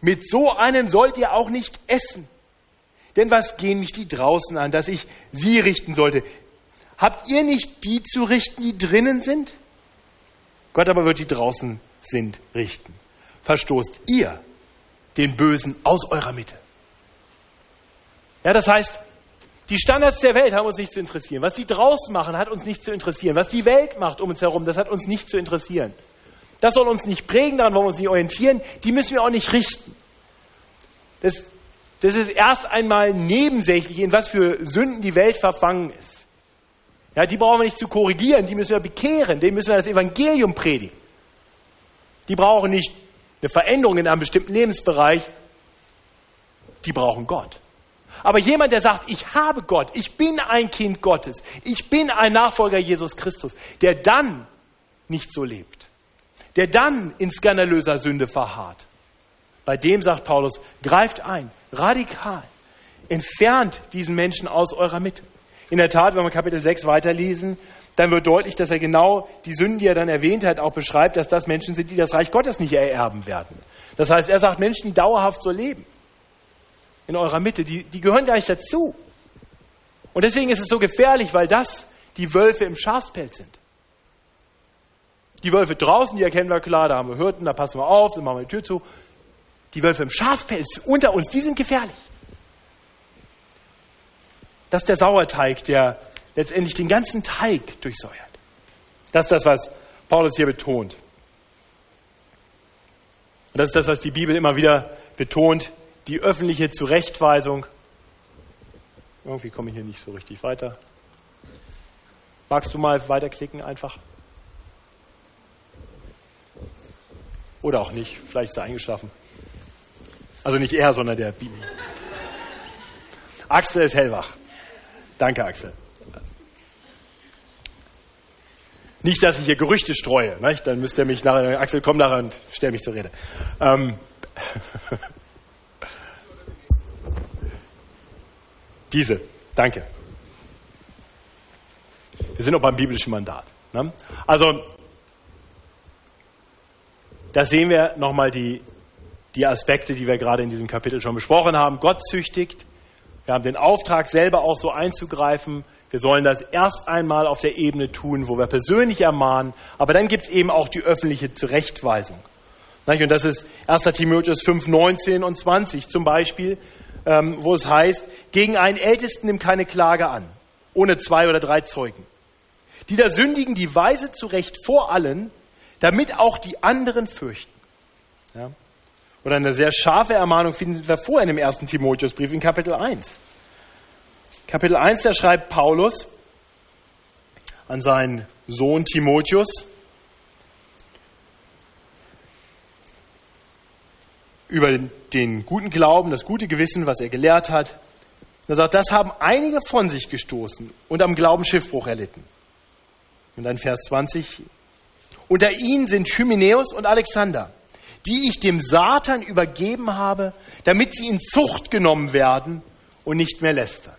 [SPEAKER 1] Mit so einem sollt ihr auch nicht essen. Denn was gehen mich die draußen an, dass ich sie richten sollte? Habt ihr nicht die zu richten, die drinnen sind? Gott aber wird die draußen sind richten. Verstoßt ihr den Bösen aus eurer Mitte. Ja, das heißt, die Standards der Welt haben uns nicht zu interessieren. Was die draußen machen, hat uns nicht zu interessieren. Was die Welt macht um uns herum, das hat uns nicht zu interessieren. Das soll uns nicht prägen, daran wollen wir uns nicht orientieren. Die müssen wir auch nicht richten. Das, das ist erst einmal nebensächlich, in was für Sünden die Welt verfangen ist. Ja, die brauchen wir nicht zu korrigieren, die müssen wir bekehren, denen müssen wir das Evangelium predigen. Die brauchen nicht eine Veränderung in einem bestimmten Lebensbereich, die brauchen Gott. Aber jemand, der sagt, ich habe Gott, ich bin ein Kind Gottes, ich bin ein Nachfolger Jesus Christus, der dann nicht so lebt, der dann in skandalöser Sünde verharrt, bei dem sagt Paulus, greift ein, radikal, entfernt diesen Menschen aus eurer Mitte. In der Tat, wenn wir Kapitel 6 weiterlesen, dann wird deutlich, dass er genau die Sünden, die er dann erwähnt hat, auch beschreibt, dass das Menschen sind, die das Reich Gottes nicht ererben werden. Das heißt, er sagt Menschen, die dauerhaft so leben in eurer Mitte, die, die gehören gar nicht dazu. Und deswegen ist es so gefährlich, weil das die Wölfe im Schafspelz sind. Die Wölfe draußen, die erkennen wir klar, da haben wir Hirten, da passen wir auf, dann machen wir die Tür zu. Die Wölfe im Schafpelz unter uns, die sind gefährlich. Das ist der Sauerteig, der letztendlich den ganzen Teig durchsäuert. Das ist das, was Paulus hier betont. Und das ist das, was die Bibel immer wieder betont, die öffentliche Zurechtweisung. Irgendwie komme ich hier nicht so richtig weiter. Magst du mal weiterklicken einfach? Oder auch nicht, vielleicht ist er eingeschlafen. Also nicht er, sondern der Bibel. Axel ist hellwach. Danke, Axel. Nicht, dass ich hier Gerüchte streue, nicht? dann müsst ihr mich nachher, Axel, komm nachher und stell mich zur Rede. Ähm, Diese, danke. Wir sind noch beim biblischen Mandat. Ne? Also, da sehen wir nochmal die, die Aspekte, die wir gerade in diesem Kapitel schon besprochen haben. Gott züchtigt. Wir haben den Auftrag, selber auch so einzugreifen. Wir sollen das erst einmal auf der Ebene tun, wo wir persönlich ermahnen. Aber dann gibt es eben auch die öffentliche Zurechtweisung. Und das ist 1. Timotheus 5, 19 und 20 zum Beispiel ähm, wo es heißt, gegen einen Ältesten nimm keine Klage an, ohne zwei oder drei Zeugen. Die da sündigen die Weise zurecht vor allen, damit auch die anderen fürchten. Ja? Oder eine sehr scharfe Ermahnung finden wir vorher in dem ersten Timotheusbrief in Kapitel 1. Kapitel 1, da schreibt Paulus an seinen Sohn Timotheus, über den, guten Glauben, das gute Gewissen, was er gelehrt hat. Er sagt, das haben einige von sich gestoßen und am Glauben Schiffbruch erlitten. Und dann Vers 20. Unter ihnen sind Hymenäus und Alexander, die ich dem Satan übergeben habe, damit sie in Zucht genommen werden und nicht mehr lästern.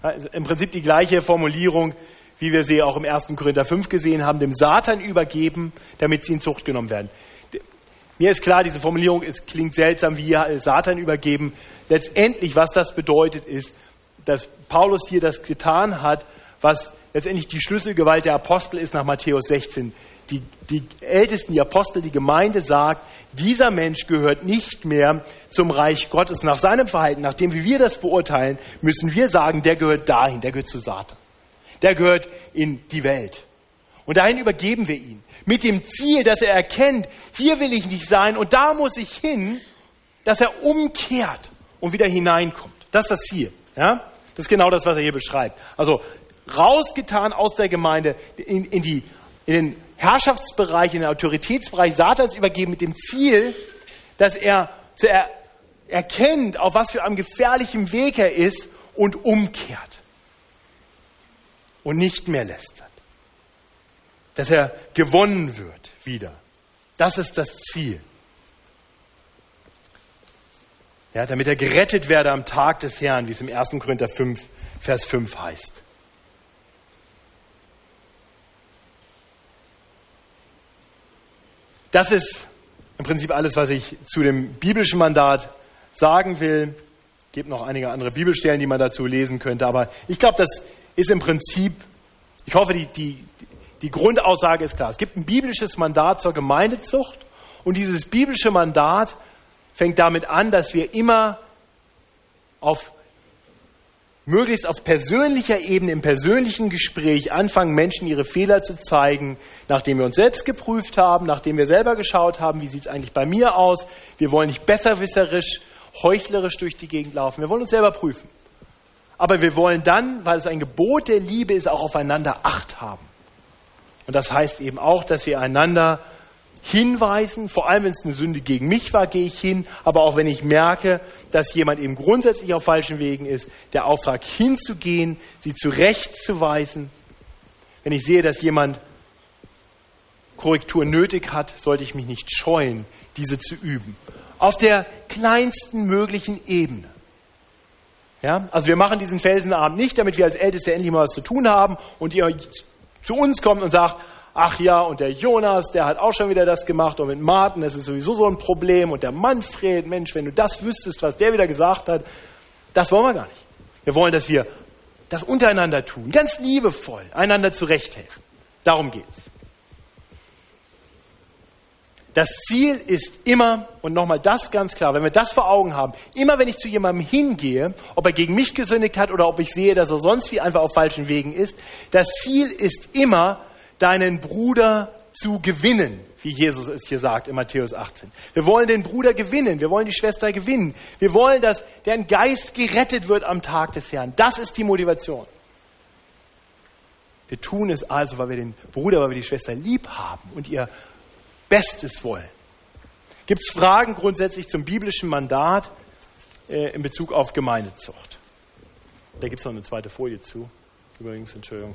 [SPEAKER 1] Also Im Prinzip die gleiche Formulierung, wie wir sie auch im 1. Korinther 5 gesehen haben, dem Satan übergeben, damit sie in Zucht genommen werden. Mir ist klar, diese Formulierung ist, klingt seltsam, wie Satan übergeben. Letztendlich, was das bedeutet, ist, dass Paulus hier das getan hat, was letztendlich die Schlüsselgewalt der Apostel ist nach Matthäus 16. Die, die Ältesten, die Apostel, die Gemeinde sagt, dieser Mensch gehört nicht mehr zum Reich Gottes. Nach seinem Verhalten, nachdem wir das beurteilen, müssen wir sagen, der gehört dahin, der gehört zu Satan. Der gehört in die Welt. Und dahin übergeben wir ihn. Mit dem Ziel, dass er erkennt, hier will ich nicht sein und da muss ich hin, dass er umkehrt und wieder hineinkommt. Das ist das Ziel. Ja? Das ist genau das, was er hier beschreibt. Also rausgetan aus der Gemeinde in, in, die, in den Herrschaftsbereich, in den Autoritätsbereich Satans übergeben mit dem Ziel, dass er zu er, erkennt, auf was für einem gefährlichen Weg er ist und umkehrt und nicht mehr lästert dass er gewonnen wird wieder. Das ist das Ziel. Ja, damit er gerettet werde am Tag des Herrn, wie es im 1. Korinther 5, Vers 5 heißt. Das ist im Prinzip alles, was ich zu dem biblischen Mandat sagen will. Es gibt noch einige andere Bibelstellen, die man dazu lesen könnte, aber ich glaube, das ist im Prinzip, ich hoffe, die, die, die Grundaussage ist klar. Es gibt ein biblisches Mandat zur Gemeindezucht und dieses biblische Mandat fängt damit an, dass wir immer auf möglichst auf persönlicher Ebene, im persönlichen Gespräch anfangen, Menschen ihre Fehler zu zeigen, nachdem wir uns selbst geprüft haben, nachdem wir selber geschaut haben, wie sieht es eigentlich bei mir aus. Wir wollen nicht besserwisserisch, heuchlerisch durch die Gegend laufen. Wir wollen uns selber prüfen. Aber wir wollen dann, weil es ein Gebot der Liebe ist, auch aufeinander Acht haben. Und das heißt eben auch, dass wir einander hinweisen, vor allem wenn es eine Sünde gegen mich war, gehe ich hin, aber auch wenn ich merke, dass jemand eben grundsätzlich auf falschen Wegen ist, der Auftrag hinzugehen, sie zurechtzuweisen. Wenn ich sehe, dass jemand Korrektur nötig hat, sollte ich mich nicht scheuen, diese zu üben. Auf der kleinsten möglichen Ebene. Ja? Also wir machen diesen Felsenabend nicht, damit wir als Älteste endlich mal was zu tun haben und ihr zu uns kommt und sagt, ach ja, und der Jonas, der hat auch schon wieder das gemacht und mit Martin, das ist sowieso so ein Problem und der Manfred, Mensch, wenn du das wüsstest, was der wieder gesagt hat, das wollen wir gar nicht. Wir wollen, dass wir das untereinander tun, ganz liebevoll, einander zurechthelfen. Darum geht's. Das Ziel ist immer, und nochmal das ganz klar, wenn wir das vor Augen haben, immer wenn ich zu jemandem hingehe, ob er gegen mich gesündigt hat oder ob ich sehe, dass er sonst wie einfach auf falschen Wegen ist, das Ziel ist immer, deinen Bruder zu gewinnen, wie Jesus es hier sagt in Matthäus 18. Wir wollen den Bruder gewinnen, wir wollen die Schwester gewinnen, wir wollen, dass deren Geist gerettet wird am Tag des Herrn. Das ist die Motivation. Wir tun es also, weil wir den Bruder, weil wir die Schwester lieb haben und ihr Bestes wollen. Gibt es Fragen grundsätzlich zum biblischen Mandat äh, in Bezug auf Gemeindezucht? Da gibt es noch eine zweite Folie zu. Übrigens, Entschuldigung.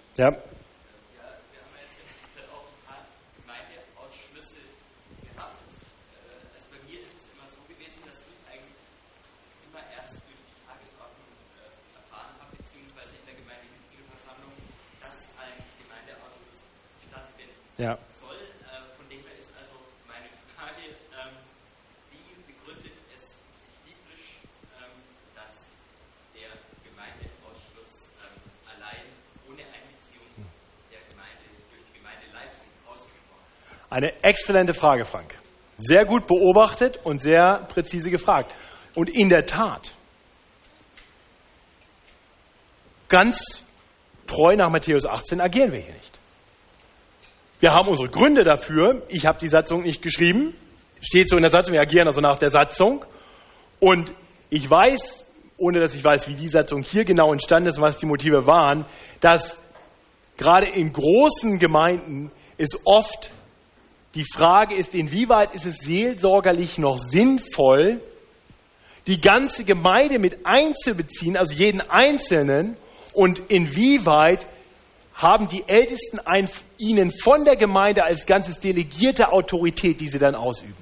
[SPEAKER 1] Ähm, ja. ja. Wir haben jetzt in letzter Zeit auch ein paar Gemeindeausschlüsse gehabt. Äh, also bei mir ist es immer so gewesen, dass ich eigentlich immer erst durch die Tagesordnung äh, erfahren habe, beziehungsweise in der Gemeindemitgliederversammlung, dass ein Gemeindeausschuss stattfindet. Ja. Eine exzellente Frage, Frank. Sehr gut beobachtet und sehr präzise gefragt. Und in der Tat, ganz treu nach Matthäus 18 agieren wir hier nicht. Wir haben unsere Gründe dafür. Ich habe die Satzung nicht geschrieben. Steht so in der Satzung, wir agieren also nach der Satzung. Und ich weiß ohne dass ich weiß, wie die Satzung hier genau entstanden ist und was die Motive waren, dass gerade in großen Gemeinden es oft die Frage ist, inwieweit ist es seelsorgerlich noch sinnvoll, die ganze Gemeinde mit einzubeziehen, also jeden Einzelnen, und inwieweit haben die Ältesten ein, ihnen von der Gemeinde als ganzes delegierte Autorität, die sie dann ausüben.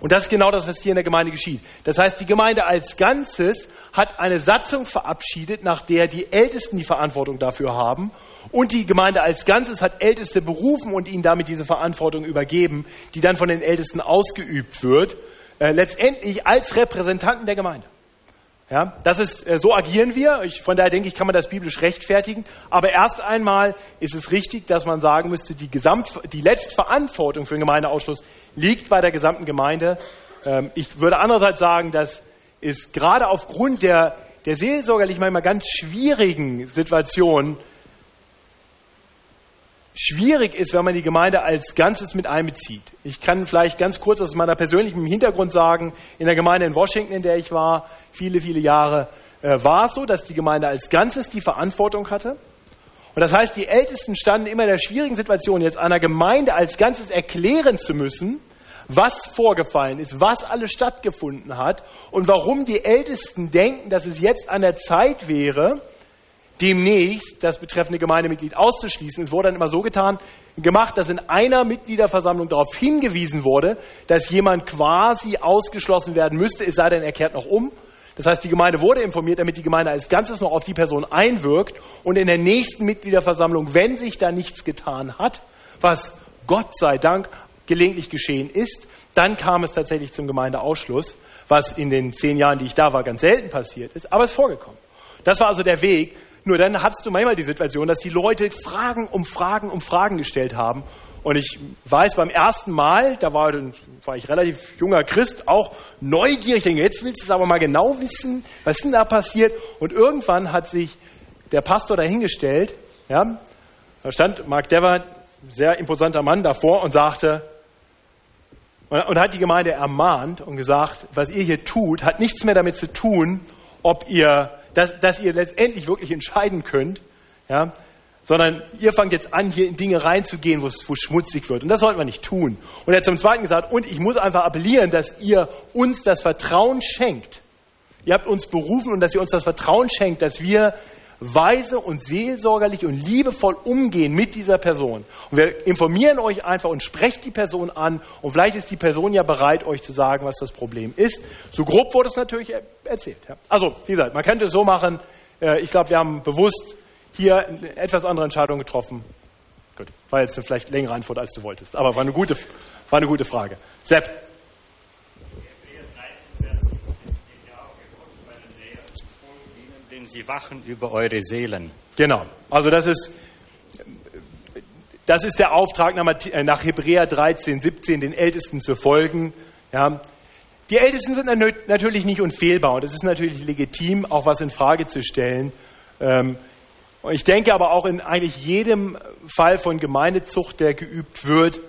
[SPEAKER 1] Und das ist genau das, was hier in der Gemeinde geschieht. Das heißt, die Gemeinde als Ganzes hat eine Satzung verabschiedet, nach der die Ältesten die Verantwortung dafür haben. Und die Gemeinde als Ganzes hat Älteste berufen und ihnen damit diese Verantwortung übergeben, die dann von den Ältesten ausgeübt wird, äh, letztendlich als Repräsentanten der Gemeinde. Ja, das ist, äh, so agieren wir. Ich, von daher denke ich, kann man das biblisch rechtfertigen. Aber erst einmal ist es richtig, dass man sagen müsste, die, Gesamt, die Letztverantwortung für den Gemeindeausschluss liegt bei der gesamten Gemeinde. Ähm, ich würde andererseits sagen, dass es gerade aufgrund der, der seelsorgerlich manchmal ganz schwierigen Situation schwierig ist, wenn man die Gemeinde als Ganzes mit einbezieht. Ich kann vielleicht ganz kurz aus meiner persönlichen Hintergrund sagen, in der Gemeinde in Washington, in der ich war, viele, viele Jahre, äh, war es so, dass die Gemeinde als Ganzes die Verantwortung hatte. Und das heißt, die Ältesten standen immer in der schwierigen Situation, jetzt einer Gemeinde als Ganzes erklären zu müssen, was vorgefallen ist, was alles stattgefunden hat und warum die Ältesten denken, dass es jetzt an der Zeit wäre, demnächst das betreffende Gemeindemitglied auszuschließen. Es wurde dann immer so getan, gemacht, dass in einer Mitgliederversammlung darauf hingewiesen wurde, dass jemand quasi ausgeschlossen werden müsste, es sei denn, er kehrt noch um. Das heißt, die Gemeinde wurde informiert, damit die Gemeinde als Ganzes noch auf die Person einwirkt und in der nächsten Mitgliederversammlung, wenn sich da nichts getan hat, was Gott sei Dank gelegentlich geschehen ist, dann kam es tatsächlich zum Gemeindeausschluss, was in den zehn Jahren, die ich da war, ganz selten passiert ist, aber es ist vorgekommen. Das war also der Weg, nur dann hattest du manchmal die Situation, dass die Leute Fragen um Fragen um Fragen gestellt haben. Und ich weiß, beim ersten Mal, da war, war ich relativ junger Christ, auch neugierig. Ich denke, jetzt willst du es aber mal genau wissen, was ist denn da passiert? Und irgendwann hat sich der Pastor dahingestellt, ja, da stand Mark Dever, sehr imposanter Mann, davor und sagte, und hat die Gemeinde ermahnt und gesagt, was ihr hier tut, hat nichts mehr damit zu tun, ob ihr dass, dass ihr letztendlich wirklich entscheiden könnt, ja, sondern ihr fangt jetzt an, hier in Dinge reinzugehen, wo es schmutzig wird. Und das sollten wir nicht tun. Und er hat zum Zweiten gesagt, und ich muss einfach appellieren, dass ihr uns das Vertrauen schenkt. Ihr habt uns berufen und dass ihr uns das Vertrauen schenkt, dass wir weise und seelsorgerlich und liebevoll umgehen mit dieser Person. Und wir informieren euch einfach und sprecht die Person an und vielleicht ist die Person ja bereit, euch zu sagen, was das Problem ist. So grob wurde es natürlich erzählt. Also, wie gesagt, man könnte es so machen. Äh, ich glaube, wir haben bewusst hier eine etwas andere Entscheidung getroffen. Gut, war jetzt eine vielleicht längere Antwort, als du wolltest, aber war eine gute, war eine gute Frage. Sepp.
[SPEAKER 2] Sie wachen über eure Seelen.
[SPEAKER 1] Genau. Also das ist, das ist der Auftrag nach Hebräer 13, 17, den Ältesten zu folgen. Ja. Die Ältesten sind natürlich nicht unfehlbar und es ist natürlich legitim, auch was in Frage zu stellen. Ähm, ich denke aber auch in eigentlich jedem Fall von Gemeindezucht, der geübt wird,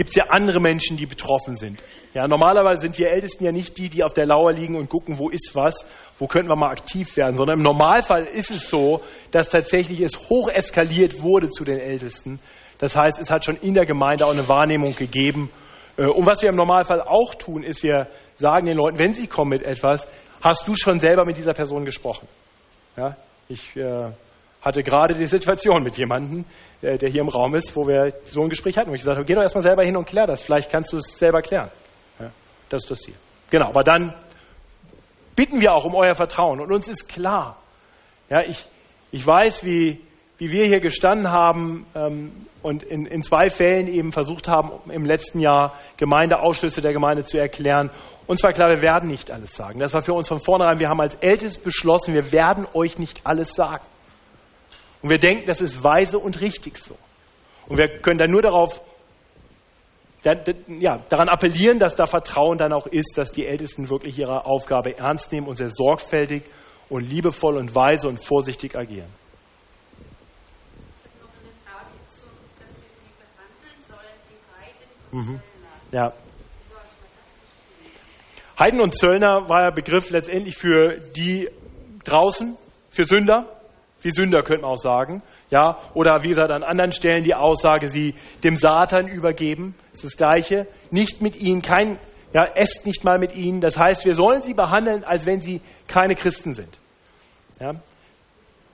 [SPEAKER 1] gibt es ja andere Menschen, die betroffen sind. Ja, normalerweise sind wir Ältesten ja nicht die, die auf der Lauer liegen und gucken, wo ist was, wo könnten wir mal aktiv werden, sondern im Normalfall ist es so, dass tatsächlich es hoch eskaliert wurde zu den Ältesten. Das heißt, es hat schon in der Gemeinde auch eine Wahrnehmung gegeben. Äh, und was wir im Normalfall auch tun, ist, wir sagen den Leuten, wenn sie kommen mit etwas, hast du schon selber mit dieser Person gesprochen? Ja, ich äh, hatte gerade die Situation mit jemandem, äh, der hier im Raum ist, wo wir so ein Gespräch hatten, wo ich gesagt habe, geh doch erstmal selber hin und klär das. Vielleicht kannst du es selber klären. Ja, das ist das Ziel. Genau, aber dann bitten wir auch um euer Vertrauen. Und uns ist klar, ja, ich, ich weiß, wie, wie wir hier gestanden haben ähm, und in, in zwei Fällen eben versucht haben, im letzten Jahr Gemeindeausschlüsse der Gemeinde zu erklären. Uns war klar, wir werden nicht alles sagen. Das war für uns von vornherein, wir haben als Ältest beschlossen, wir werden euch nicht alles sagen. Und wir denken, das ist weise und richtig so. Und wir können dann nur darauf, ja, daran appellieren, dass da Vertrauen dann auch ist, dass die Ältesten wirklich ihre Aufgabe ernst nehmen und sehr sorgfältig und liebevoll und weise und vorsichtig agieren. Mhm. Ja. Heiden und Zöllner war ja Begriff letztendlich für die draußen für Sünder, wie Sünder könnte man auch sagen. Ja, oder wie gesagt, an anderen Stellen die Aussage, sie dem Satan übergeben. Ist das Gleiche. Nicht mit ihnen, kein, ja, esst nicht mal mit ihnen. Das heißt, wir sollen sie behandeln, als wenn sie keine Christen sind. Ja.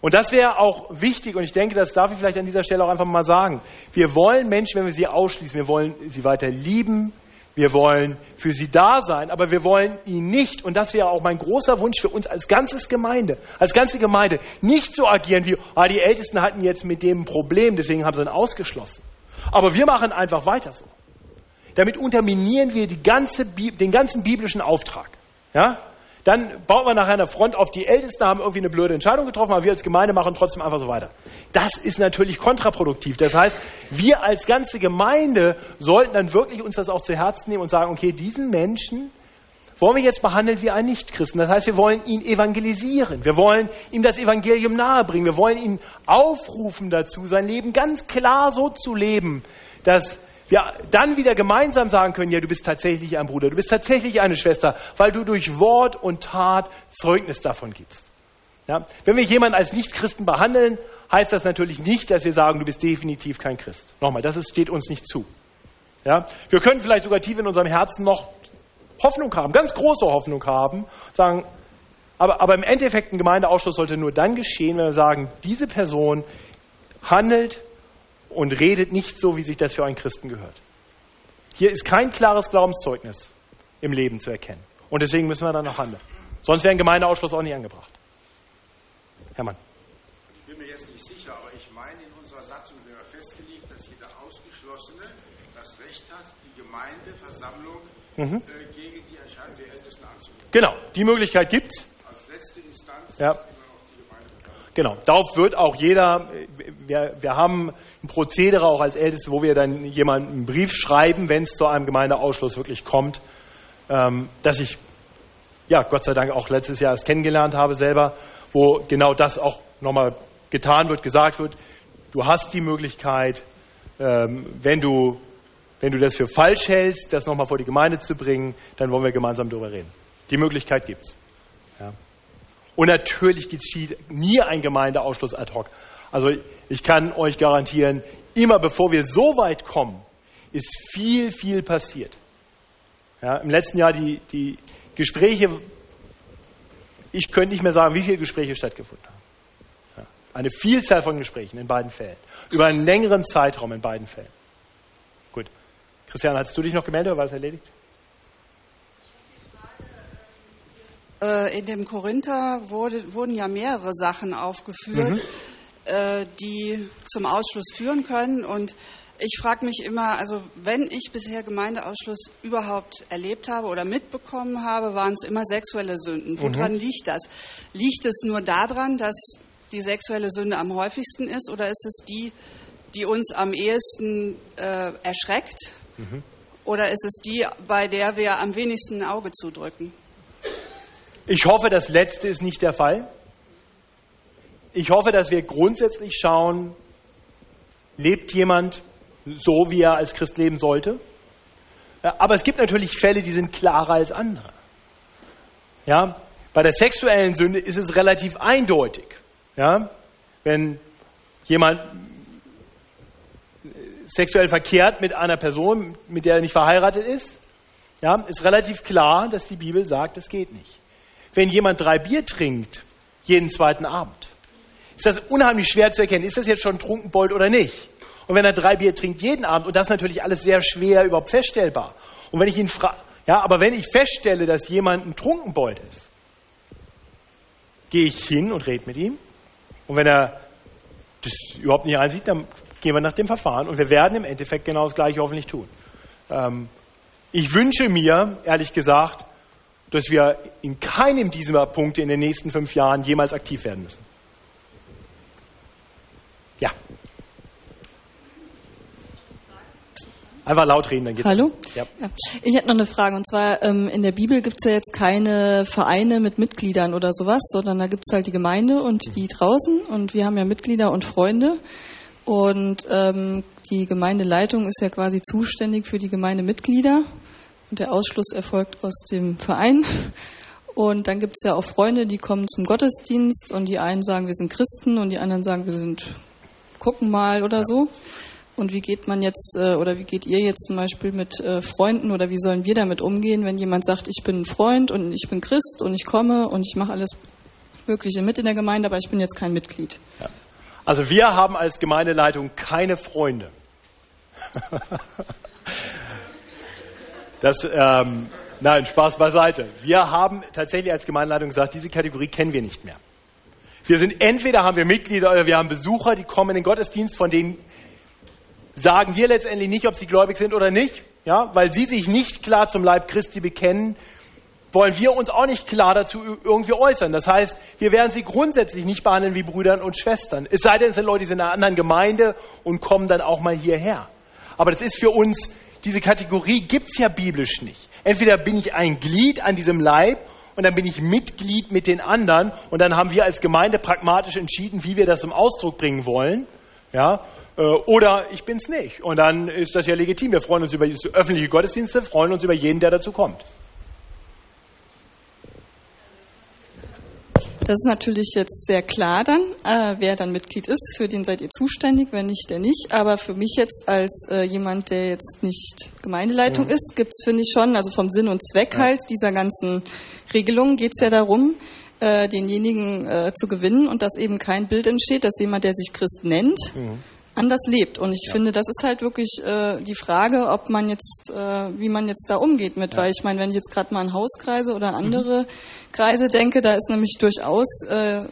[SPEAKER 1] Und das wäre auch wichtig, und ich denke, das darf ich vielleicht an dieser Stelle auch einfach mal sagen. Wir wollen Menschen, wenn wir sie ausschließen, wir wollen sie weiter lieben, wir wollen für sie da sein, aber wir wollen ihnen nicht, und das wäre auch mein großer Wunsch für uns als ganzes Gemeinde, als ganze Gemeinde, nicht so agieren wie, ah, die Ältesten hatten jetzt mit dem Problem, deswegen haben sie ihn ausgeschlossen. Aber wir machen einfach weiter so. Damit unterminieren wir ganze, den ganzen biblischen Auftrag. Ja? Dann bauen wir nachher eine Front auf, die Ältesten haben irgendwie eine blöde Entscheidung getroffen, aber wir als Gemeinde machen trotzdem einfach so weiter. Das ist natürlich kontraproduktiv. Das heißt, wir als ganze Gemeinde sollten dann wirklich uns das auch zu Herzen nehmen und sagen, okay, diesen Menschen wollen wir jetzt behandeln wie einen Nichtchristen. Das heißt, wir wollen ihn evangelisieren. Wir wollen ihm das Evangelium nahebringen. Wir wollen ihn aufrufen dazu, sein Leben ganz klar so zu leben, dass wir dann wieder gemeinsam sagen können, ja, du bist tatsächlich ein Bruder, du bist tatsächlich eine Schwester, weil du durch Wort und Tat Zeugnis davon gibst. Ja? Wenn wir jemanden als Nichtchristen behandeln, heißt das natürlich nicht, dass wir sagen, du bist definitiv kein Christ. Nochmal, das ist, steht uns nicht zu. Ja? Wir können vielleicht sogar tief in unserem Herzen noch Hoffnung haben, ganz große Hoffnung haben, sagen, aber, aber im Endeffekt ein Gemeindeausschluss sollte nur dann geschehen, wenn wir sagen, diese Person handelt und redet nicht so, wie sich das für einen Christen gehört. Hier ist kein klares Glaubenszeugnis im Leben zu erkennen. Und deswegen müssen wir dann noch handeln. Sonst wäre ein Gemeindeausschluss auch nicht angebracht.
[SPEAKER 3] Hermann. Ich bin mir jetzt nicht sicher, aber ich meine, in unserer Satzung wäre festgelegt, dass jeder Ausgeschlossene das Recht hat, die Gemeindeversammlung mhm. äh, gegen die Entscheidung der Ältesten anzunehmen.
[SPEAKER 1] Genau, die Möglichkeit gibt es.
[SPEAKER 3] Als letzte Instanz.
[SPEAKER 1] Ja. Genau, darauf wird auch jeder, wir, wir haben ein Prozedere auch als Älteste, wo wir dann jemandem einen Brief schreiben, wenn es zu einem Gemeindeausschluss wirklich kommt, ähm, dass ich, ja, Gott sei Dank auch letztes Jahr es kennengelernt habe selber, wo genau das auch nochmal getan wird, gesagt wird, du hast die Möglichkeit, ähm, wenn du wenn du das für falsch hältst, das nochmal vor die Gemeinde zu bringen, dann wollen wir gemeinsam darüber reden. Die Möglichkeit gibt es. Ja. Und natürlich geschieht nie ein Gemeindeausschluss ad hoc. Also ich kann euch garantieren, immer bevor wir so weit kommen, ist viel, viel passiert. Ja, Im letzten Jahr die, die Gespräche, ich könnte nicht mehr sagen, wie viele Gespräche stattgefunden haben. Ja, eine Vielzahl von Gesprächen in beiden Fällen. Über einen längeren Zeitraum in beiden Fällen. Gut. Christian, hast du dich noch gemeldet oder war es erledigt?
[SPEAKER 4] Äh, in dem Korinther wurde, wurden ja mehrere Sachen aufgeführt, mhm. Äh, die zum Ausschluss führen können. Und ich frage mich immer, also wenn ich bisher Gemeindeausschluss überhaupt erlebt habe oder mitbekommen habe, waren es immer sexuelle Sünden. Woran mhm. liegt das? Liegt es nur daran, dass die sexuelle Sünde am häufigsten ist oder ist es die, die uns am ehesten äh, erschreckt? Mhm. Oder ist es die, bei der wir am wenigsten ein Auge zudrücken?
[SPEAKER 1] Ich hoffe, das Letzte ist nicht der Fall. Ich hoffe, dass wir grundsätzlich schauen, lebt jemand so, wie er als Christ leben sollte. Aber es gibt natürlich Fälle, die sind klarer als andere. Ja, bei der sexuellen Sünde ist es relativ eindeutig. Ja, wenn jemand sexuell verkehrt mit einer Person, mit der er nicht verheiratet ist, ja, ist relativ klar, dass die Bibel sagt, das geht nicht wenn jemand drei Bier trinkt, jeden zweiten Abend, ist das unheimlich schwer zu erkennen, ist das jetzt schon Trunkenbold oder nicht. Und wenn er drei Bier trinkt jeden Abend, und das ist natürlich alles sehr schwer überhaupt feststellbar. Und wenn ich ihn frage, ja, aber wenn ich feststelle, dass jemand ein Trunkenbold ist, gehe ich hin und rede mit ihm. Und wenn er das überhaupt nicht einsieht, dann gehen wir nach dem Verfahren und wir werden im Endeffekt genau das Gleiche hoffentlich tun. Ähm, ich wünsche mir, ehrlich gesagt, dass wir in keinem dieser Punkte in den nächsten fünf Jahren jemals aktiv werden müssen. Ja. Einfach laut reden, dann geht's.
[SPEAKER 5] Hallo? Ja. ja. Ich hätte noch eine Frage. Und zwar, ähm, in der Bibel gibt es ja jetzt keine Vereine mit Mitgliedern oder sowas, sondern da gibt es halt die Gemeinde und die mhm. draußen. Und wir haben ja Mitglieder und Freunde. Und ähm, die Gemeindeleitung ist ja quasi zuständig für die Gemeindemitglieder der Ausschluss erfolgt aus dem Verein. Und dann gibt es ja auch Freunde, die kommen zum Gottesdienst und die einen sagen, wir sind Christen und die anderen sagen, wir sind gucken mal oder ja. so. Und wie geht man jetzt äh, oder wie geht ihr jetzt zum Beispiel mit äh, Freunden oder wie sollen wir damit umgehen, wenn jemand sagt, ich bin ein Freund und ich bin Christ und ich komme und ich mache alles Mögliche mit in der Gemeinde, aber ich bin jetzt kein Mitglied. Ja.
[SPEAKER 1] Also wir haben als Gemeindeleitung keine Freunde. das, ähm, nein, Spaß beiseite. Wir haben tatsächlich als Gemeindeleitung gesagt, diese Kategorie kennen wir nicht mehr. Wir sind entweder haben wir Mitglieder oder wir haben Besucher, die kommen in den Gottesdienst, von denen sagen wir letztendlich nicht, ob sie gläubig sind oder nicht, ja, weil sie sich nicht klar zum Leib Christi bekennen, wollen wir uns auch nicht klar dazu irgendwie äußern. Das heißt, wir werden sie grundsätzlich nicht behandeln wie Brüder und Schwestern. Es sei denn, es sind Leute, die sind in einer anderen Gemeinde und kommen dann auch mal hierher. Aber das ist für uns, diese Kategorie gibt es ja biblisch nicht. Entweder bin ich ein Glied an diesem Leib und dann bin ich Mitglied mit den anderen und dann haben wir als Gemeinde pragmatisch entschieden, wie wir das zum Ausdruck bringen wollen. Ja, äh, oder ich bin es nicht. Und dann ist das ja legitim. Wir freuen uns über öffentliche Gottesdienste, freuen uns über jeden, der dazu kommt.
[SPEAKER 5] Das ist natürlich jetzt sehr klar dann, äh, wer dann Mitglied ist. Für den seid ihr zuständig, wenn nicht, der nicht. Aber für mich jetzt als äh, jemand, der jetzt nicht Gemeindeleitung mhm. ist, gibt es, finde ich schon, also vom Sinn und Zweck ja. halt dieser ganzen Regelungen geht es ja darum, äh, denjenigen äh, zu gewinnen und dass eben kein Bild entsteht, dass jemand, der sich Christ nennt, mhm anders lebt. Und ich ja. finde, das ist halt wirklich äh, die Frage, ob man jetzt, äh, wie man jetzt da umgeht mit, ja. weil ich meine, wenn ich jetzt gerade mal an Hauskreise oder andere mhm. Kreise denke, da ist nämlich durchaus äh,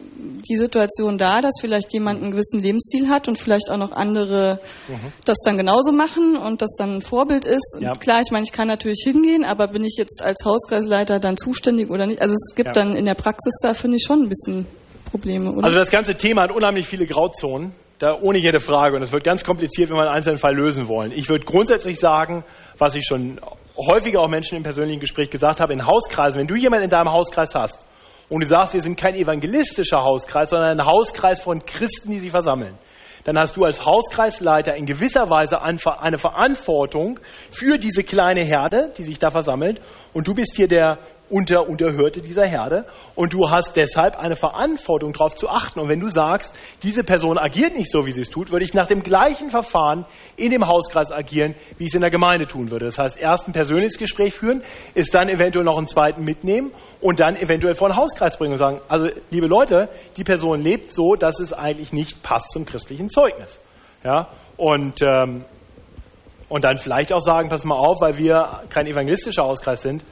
[SPEAKER 5] die Situation da, dass vielleicht jemand einen gewissen Lebensstil hat und vielleicht auch noch andere mhm. das dann genauso machen und das dann ein Vorbild ist. Ja. Klar, ich meine, ich kann natürlich hingehen, aber bin ich jetzt als Hauskreisleiter dann zuständig oder nicht? Also es gibt dann in der Praxis da, finde ich, schon ein bisschen Probleme,
[SPEAKER 1] oder? Also das ganze Thema hat unheimlich viele Grauzonen. Da ohne jede Frage. Und es wird ganz kompliziert, wenn wir einen einzelnen Fall lösen wollen. Ich würde grundsätzlich sagen, was ich schon häufiger auch Menschen im persönlichen Gespräch gesagt habe, in Hauskreisen, wenn du jemanden in deinem Hauskreis hast und du sagst, wir sind kein evangelistischer Hauskreis, sondern ein Hauskreis von Christen, die sich versammeln, dann hast du als Hauskreisleiter in gewisser Weise eine Verantwortung für diese kleine Herde, die sich da versammelt. Und du bist hier der unter Unterhörte dieser Herde und du hast deshalb eine Verantwortung darauf zu achten. Und wenn du sagst, diese Person agiert nicht so, wie sie es tut, würde ich nach dem gleichen Verfahren in dem Hauskreis agieren, wie ich es in der Gemeinde tun würde. Das heißt, erst ein persönliches Gespräch führen, ist dann eventuell noch einen zweiten mitnehmen und dann eventuell vor den Hauskreis bringen und sagen, also liebe Leute, die Person lebt so, dass es eigentlich nicht passt zum christlichen Zeugnis. Ja, und, ähm, und dann vielleicht auch sagen, pass mal auf, weil wir kein evangelistischer Hauskreis sind,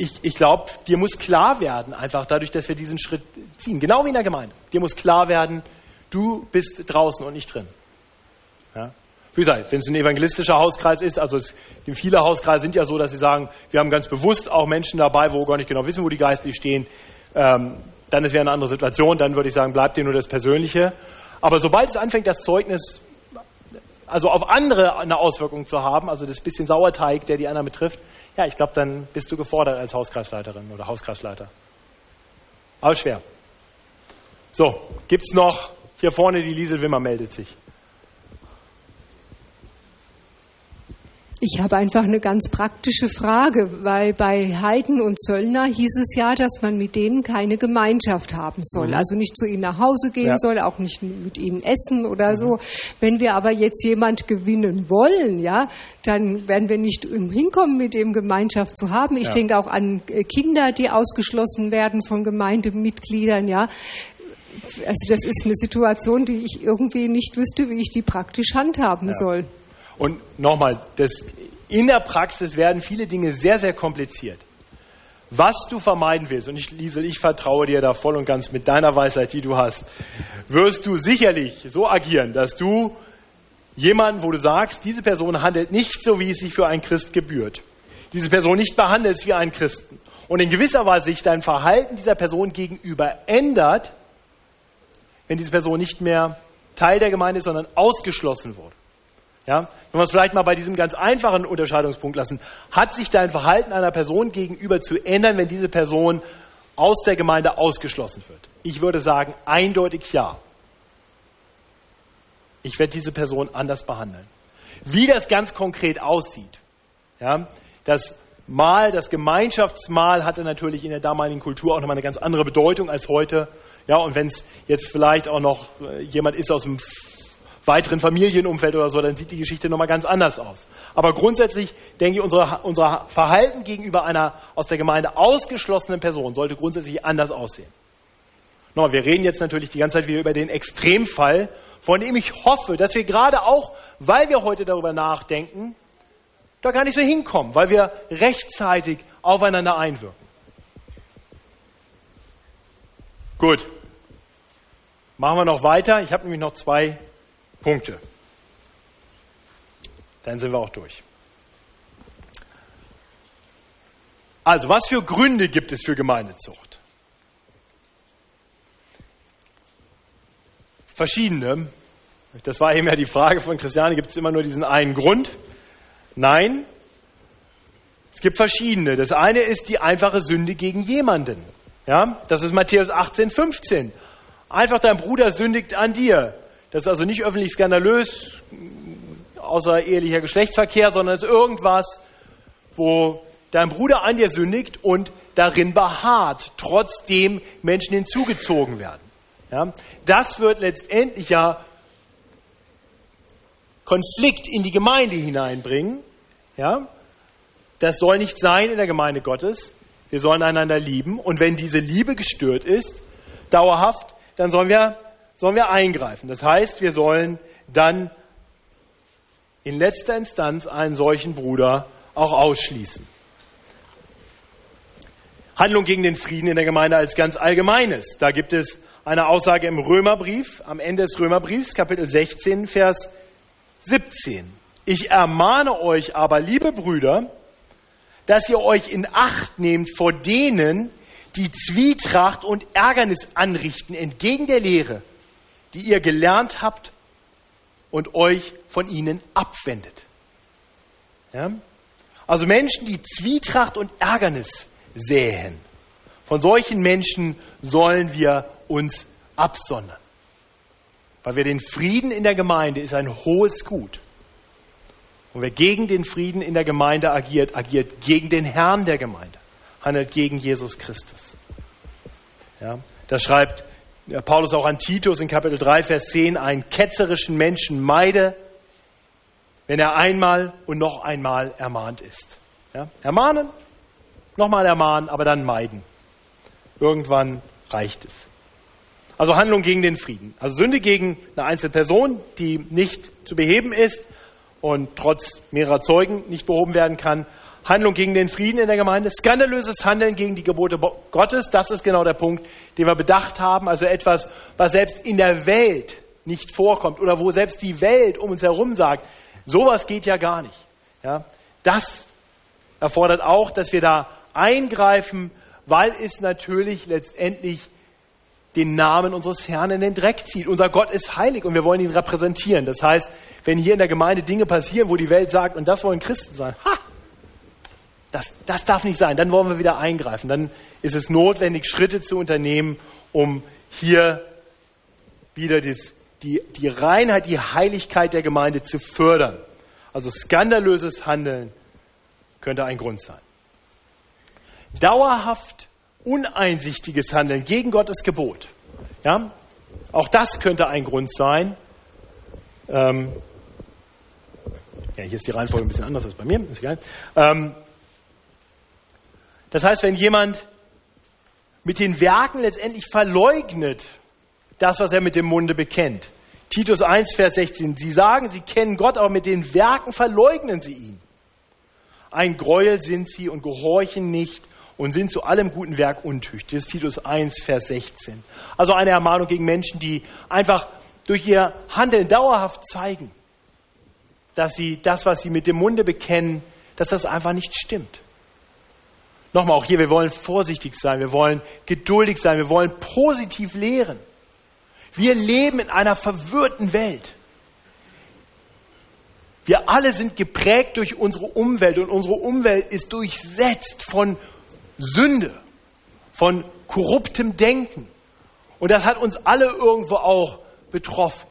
[SPEAKER 1] ich, ich glaube, dir muss klar werden, einfach dadurch, dass wir diesen Schritt ziehen, genau wie in der Gemeinde. Dir muss klar werden, du bist draußen und nicht drin. Ja? Wie gesagt, wenn es ein evangelistischer Hauskreis ist, also es, viele Hauskreise sind ja so, dass sie sagen, wir haben ganz bewusst auch Menschen dabei, wo wir gar nicht genau wissen, wo die geistlich stehen, ähm, dann ist ja eine andere Situation, dann würde ich sagen, bleibt dir nur das Persönliche. Aber sobald es anfängt, das Zeugnis also auf andere eine Auswirkung zu haben, also das bisschen Sauerteig, der die anderen betrifft, ja, ich glaube, dann bist du gefordert als Hauskreisleiterin oder Hauskreisleiter. Aber schwer. So, gibt es noch hier vorne die Liesel Wimmer meldet sich.
[SPEAKER 6] Ich habe einfach eine ganz praktische Frage, weil bei Heiden und Zöllner hieß es ja, dass man mit denen keine Gemeinschaft haben soll. Mhm. Also nicht zu ihnen nach Hause gehen ja. soll, auch nicht mit ihnen essen oder mhm. so. Wenn wir aber jetzt jemand gewinnen wollen, ja, dann werden wir nicht hinkommen, mit dem Gemeinschaft zu haben. Ich ja. denke auch an Kinder, die ausgeschlossen werden von Gemeindemitgliedern, ja. Also das ist eine Situation, die ich irgendwie nicht wüsste, wie ich die praktisch handhaben ja. soll.
[SPEAKER 1] Und nochmal, in der Praxis werden viele Dinge sehr, sehr kompliziert. Was du vermeiden willst, und ich, Liesel, ich vertraue dir da voll und ganz mit deiner Weisheit, die du hast, wirst du sicherlich so agieren, dass du jemanden, wo du sagst, diese Person handelt nicht so, wie es sich für einen Christ gebührt. Diese Person nicht behandelst wie einen Christen. Und in gewisser Weise sich dein Verhalten dieser Person gegenüber ändert, wenn diese Person nicht mehr Teil der Gemeinde ist, sondern ausgeschlossen wurde. Ja, wenn wir es vielleicht mal bei diesem ganz einfachen Unterscheidungspunkt lassen, hat sich dein Verhalten einer Person gegenüber zu ändern, wenn diese Person aus der Gemeinde ausgeschlossen wird? Ich würde sagen, eindeutig ja. Ich werde diese Person anders behandeln. Wie das ganz konkret aussieht, ja, das Mahl, das Gemeinschaftsmahl hatte natürlich in der damaligen Kultur auch nochmal eine ganz andere Bedeutung als heute. Ja, und wenn es jetzt vielleicht auch noch äh, jemand ist aus dem weiteren Familienumfeld oder so, dann sieht die Geschichte nochmal ganz anders aus. Aber grundsätzlich denke ich, unser, unser Verhalten gegenüber einer aus der Gemeinde ausgeschlossenen Person sollte grundsätzlich anders aussehen. Nochmal, wir reden jetzt natürlich die ganze Zeit wieder über den Extremfall, von dem ich hoffe, dass wir gerade auch, weil wir heute darüber nachdenken, da gar nicht so hinkommen, weil wir rechtzeitig aufeinander einwirken. Gut. Machen wir noch weiter. Ich habe nämlich noch zwei Punkte. Dann sind wir auch durch. Also, was für Gründe gibt es für Gemeindezucht? Verschiedene. Das war eben ja die Frage von Christiane, gibt es immer nur diesen einen Grund? Nein, es gibt verschiedene. Das eine ist die einfache Sünde gegen jemanden. Ja, das ist Matthäus 18, 15. Einfach dein Bruder sündigt an dir. Das ist also nicht öffentlich skandalös, außer ehelicher Geschlechtsverkehr, sondern es ist irgendwas, wo dein Bruder an dir sündigt und darin beharrt, trotzdem Menschen hinzugezogen werden. Ja, das wird letztendlich ja Konflikt in die Gemeinde hineinbringen. Ja, das soll nicht sein in der Gemeinde Gottes. Wir sollen einander lieben. Und wenn diese Liebe gestört ist, dauerhaft, dann sollen wir, sollen wir eingreifen. Das heißt, wir sollen dann in letzter Instanz einen solchen Bruder auch ausschließen. Handlung gegen den Frieden in der Gemeinde als ganz allgemeines. Da gibt es eine Aussage im Römerbrief, am Ende des Römerbriefs, Kapitel 16, Vers 17. Ich ermahne euch aber, liebe Brüder, dass ihr euch in Acht nehmt vor denen, die Zwietracht und Ärgernis anrichten entgegen der Lehre, die ihr gelernt habt und euch von ihnen abwendet. Ja? Also Menschen, die Zwietracht und Ärgernis säen. Von solchen Menschen sollen wir uns absondern. Weil wir den Frieden in der Gemeinde ist ein hohes Gut. Und wer gegen den Frieden in der Gemeinde agiert, agiert gegen den Herrn der Gemeinde, handelt gegen Jesus Christus. Ja, das schreibt Paulus auch an Titus in Kapitel 3, Vers 10, einen ketzerischen Menschen meide, wenn er einmal und noch einmal ermahnt ist. Ja, ermahnen, nochmal ermahnen, aber dann meiden. Irgendwann reicht es. Also Handlung gegen den Frieden. Also Sünde gegen eine einzelne Person, die nicht zu beheben ist und trotz mehrerer Zeugen nicht behoben werden kann. Handlung gegen den Frieden in der Gemeinde, skandalöses Handeln gegen die Gebote Gottes, das ist genau der Punkt, den wir bedacht haben. Also etwas, was selbst in der Welt nicht vorkommt oder wo selbst die Welt um uns herum sagt, sowas geht ja gar nicht. Ja, das erfordert auch, dass wir da eingreifen, weil es natürlich letztendlich den Namen unseres Herrn in den Dreck zieht. Unser Gott ist heilig und wir wollen ihn repräsentieren. Das heißt, wenn hier in der Gemeinde Dinge passieren, wo die Welt sagt, und das wollen Christen sein, ha, das, das darf nicht sein, dann wollen wir wieder eingreifen. Dann ist es notwendig, Schritte zu unternehmen, um hier wieder das, die, die Reinheit, die Heiligkeit der Gemeinde zu fördern. Also skandalöses Handeln könnte ein Grund sein. Dauerhaft uneinsichtiges Handeln gegen Gottes Gebot. Ja? Auch das könnte ein Grund sein. Ähm, ja, hier ist die Reihenfolge ein bisschen anders als bei mir, ist egal. Ähm, das heißt, wenn jemand mit den Werken letztendlich verleugnet, das, was er mit dem Munde bekennt. Titus 1, Vers 16. Sie sagen, sie kennen Gott, aber mit den Werken verleugnen sie ihn. Ein Gräuel sind sie und gehorchen nicht und sind zu allem guten Werk untüchtig. Das ist Titus 1, Vers 16. Also eine Ermahnung gegen Menschen, die einfach durch ihr Handeln dauerhaft zeigen, dass sie das, was sie mit dem Munde bekennen, dass das einfach nicht stimmt. Nochmal auch hier, wir wollen vorsichtig sein, wir wollen geduldig sein, wir wollen positiv lehren. Wir leben in einer verwirrten Welt. Wir alle sind geprägt durch unsere Umwelt und unsere Umwelt ist durchsetzt von Sünde, von korruptem Denken. Und das hat uns alle irgendwo auch betroffen.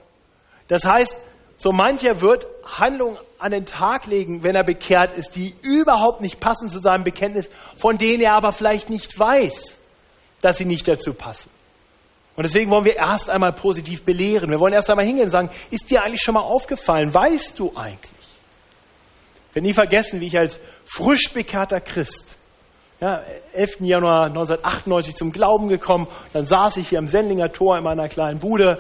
[SPEAKER 1] Das heißt, so mancher wird Handlungen an den Tag legen, wenn er bekehrt ist, die überhaupt nicht passen zu seinem Bekenntnis, von denen er aber vielleicht nicht weiß, dass sie nicht dazu passen. Und deswegen wollen wir erst einmal positiv belehren. Wir wollen erst einmal hingehen und sagen, ist dir eigentlich schon mal aufgefallen? Weißt du eigentlich? Ich werde nie vergessen, wie ich als frisch bekehrter Christ, ja, 11. Januar 1998 zum Glauben gekommen, dann saß ich hier am Sendlinger Tor in meiner kleinen Bude,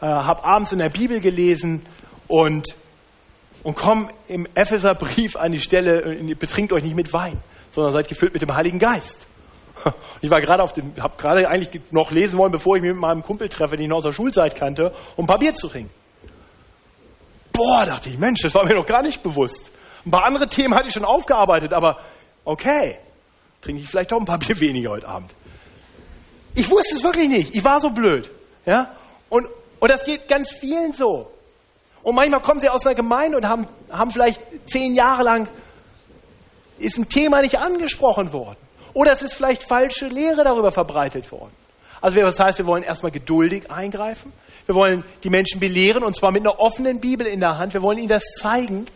[SPEAKER 1] äh, habe abends in der Bibel gelesen und, und komme im Epheserbrief an die Stelle, äh, betrinkt euch nicht mit Wein, sondern seid gefüllt mit dem Heiligen Geist. Ich war gerade auf dem, habe gerade eigentlich noch lesen wollen, bevor ich mich mit meinem Kumpel treffe, den ich noch aus der Schulzeit kannte, um ein paar Bier zu trinken. Boah, dachte ich, Mensch, das war mir noch gar nicht bewusst. Ein paar andere Themen hatte ich schon aufgearbeitet, aber okay, trinke ich vielleicht doch ein paar Bier weniger heute Abend. Ich wusste es wirklich nicht. Ich war so blöd. Ja? Und, und das geht ganz vielen so. Und manchmal kommen sie aus einer Gemeinde und haben, haben vielleicht zehn Jahre lang, ist ein Thema nicht angesprochen worden. Oder es ist vielleicht falsche Lehre darüber verbreitet worden. Also das heißt, wir wollen erstmal geduldig eingreifen. Wir wollen die Menschen belehren und zwar mit einer offenen Bibel in der Hand. Wir wollen ihnen das zeigen.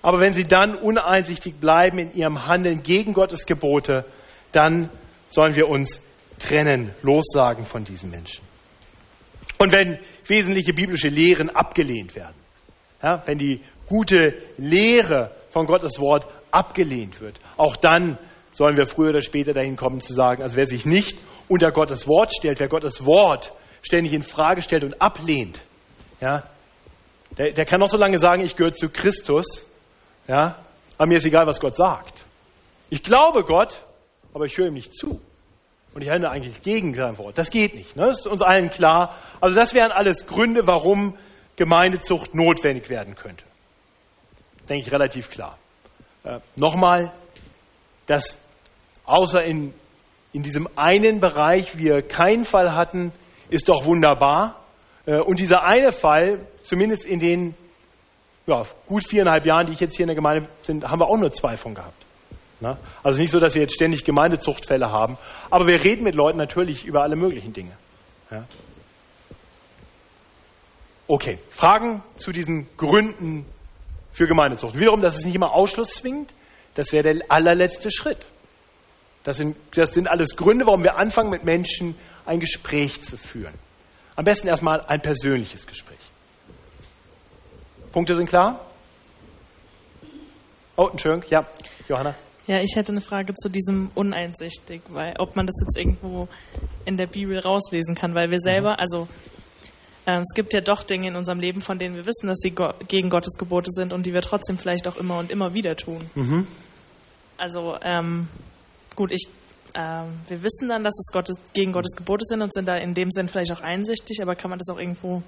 [SPEAKER 1] Aber wenn sie dann uneinsichtig bleiben in ihrem Handeln gegen Gottes Gebote, dann sollen wir uns trennen, lossagen von diesen Menschen. Und wenn wesentliche biblische Lehren abgelehnt werden, ja, wenn die gute Lehre von Gottes Wort abgelehnt wird, auch dann sollen wir früher oder später dahin kommen zu sagen, also wer sich nicht unter Gottes Wort stellt, wer Gottes Wort ständig in Frage stellt und ablehnt, ja, der, der kann noch so lange sagen, ich gehöre zu Christus, ja, aber mir ist egal, was Gott sagt. Ich glaube Gott, aber ich höre ihm nicht zu. Und ich handle eigentlich gegen sein Wort. Das geht nicht. Ne? Das ist uns allen klar. Also das wären alles Gründe, warum Gemeindezucht notwendig werden könnte. Denke ich relativ klar. Äh, Nochmal, dass außer in, in diesem einen Bereich wir keinen Fall hatten, ist doch wunderbar. Äh, und dieser eine Fall, zumindest in den ja, gut viereinhalb Jahren, die ich jetzt hier in der Gemeinde bin, haben wir auch nur zwei von gehabt. Na? Also nicht so, dass wir jetzt ständig Gemeindezuchtfälle haben, aber wir reden mit Leuten natürlich über alle möglichen Dinge. Ja? Okay, Fragen zu diesen Gründen für Gemeindezucht. Wiederum, das ist nicht immer Ausschluss zwingend, das wäre der allerletzte Schritt. Das sind, das sind alles Gründe, warum wir anfangen, mit Menschen ein Gespräch zu führen. Am besten erstmal ein persönliches Gespräch. Punkte sind klar? Oh, Entschuldigung, ja, Johanna.
[SPEAKER 7] Ja, ich hätte eine Frage zu diesem uneinsichtig, weil ob man das jetzt irgendwo in der Bibel rauslesen kann, weil wir mhm. selber, also äh, es gibt ja doch Dinge in unserem Leben, von denen wir wissen, dass sie go gegen Gottes Gebote sind und die wir trotzdem vielleicht auch immer und immer wieder tun. Mhm. Also ähm, gut, ich ähm, wir wissen dann, dass es Gottes, gegen Gottes Gebote sind und sind da in dem Sinn vielleicht auch einsichtig, aber kann man das auch irgendwo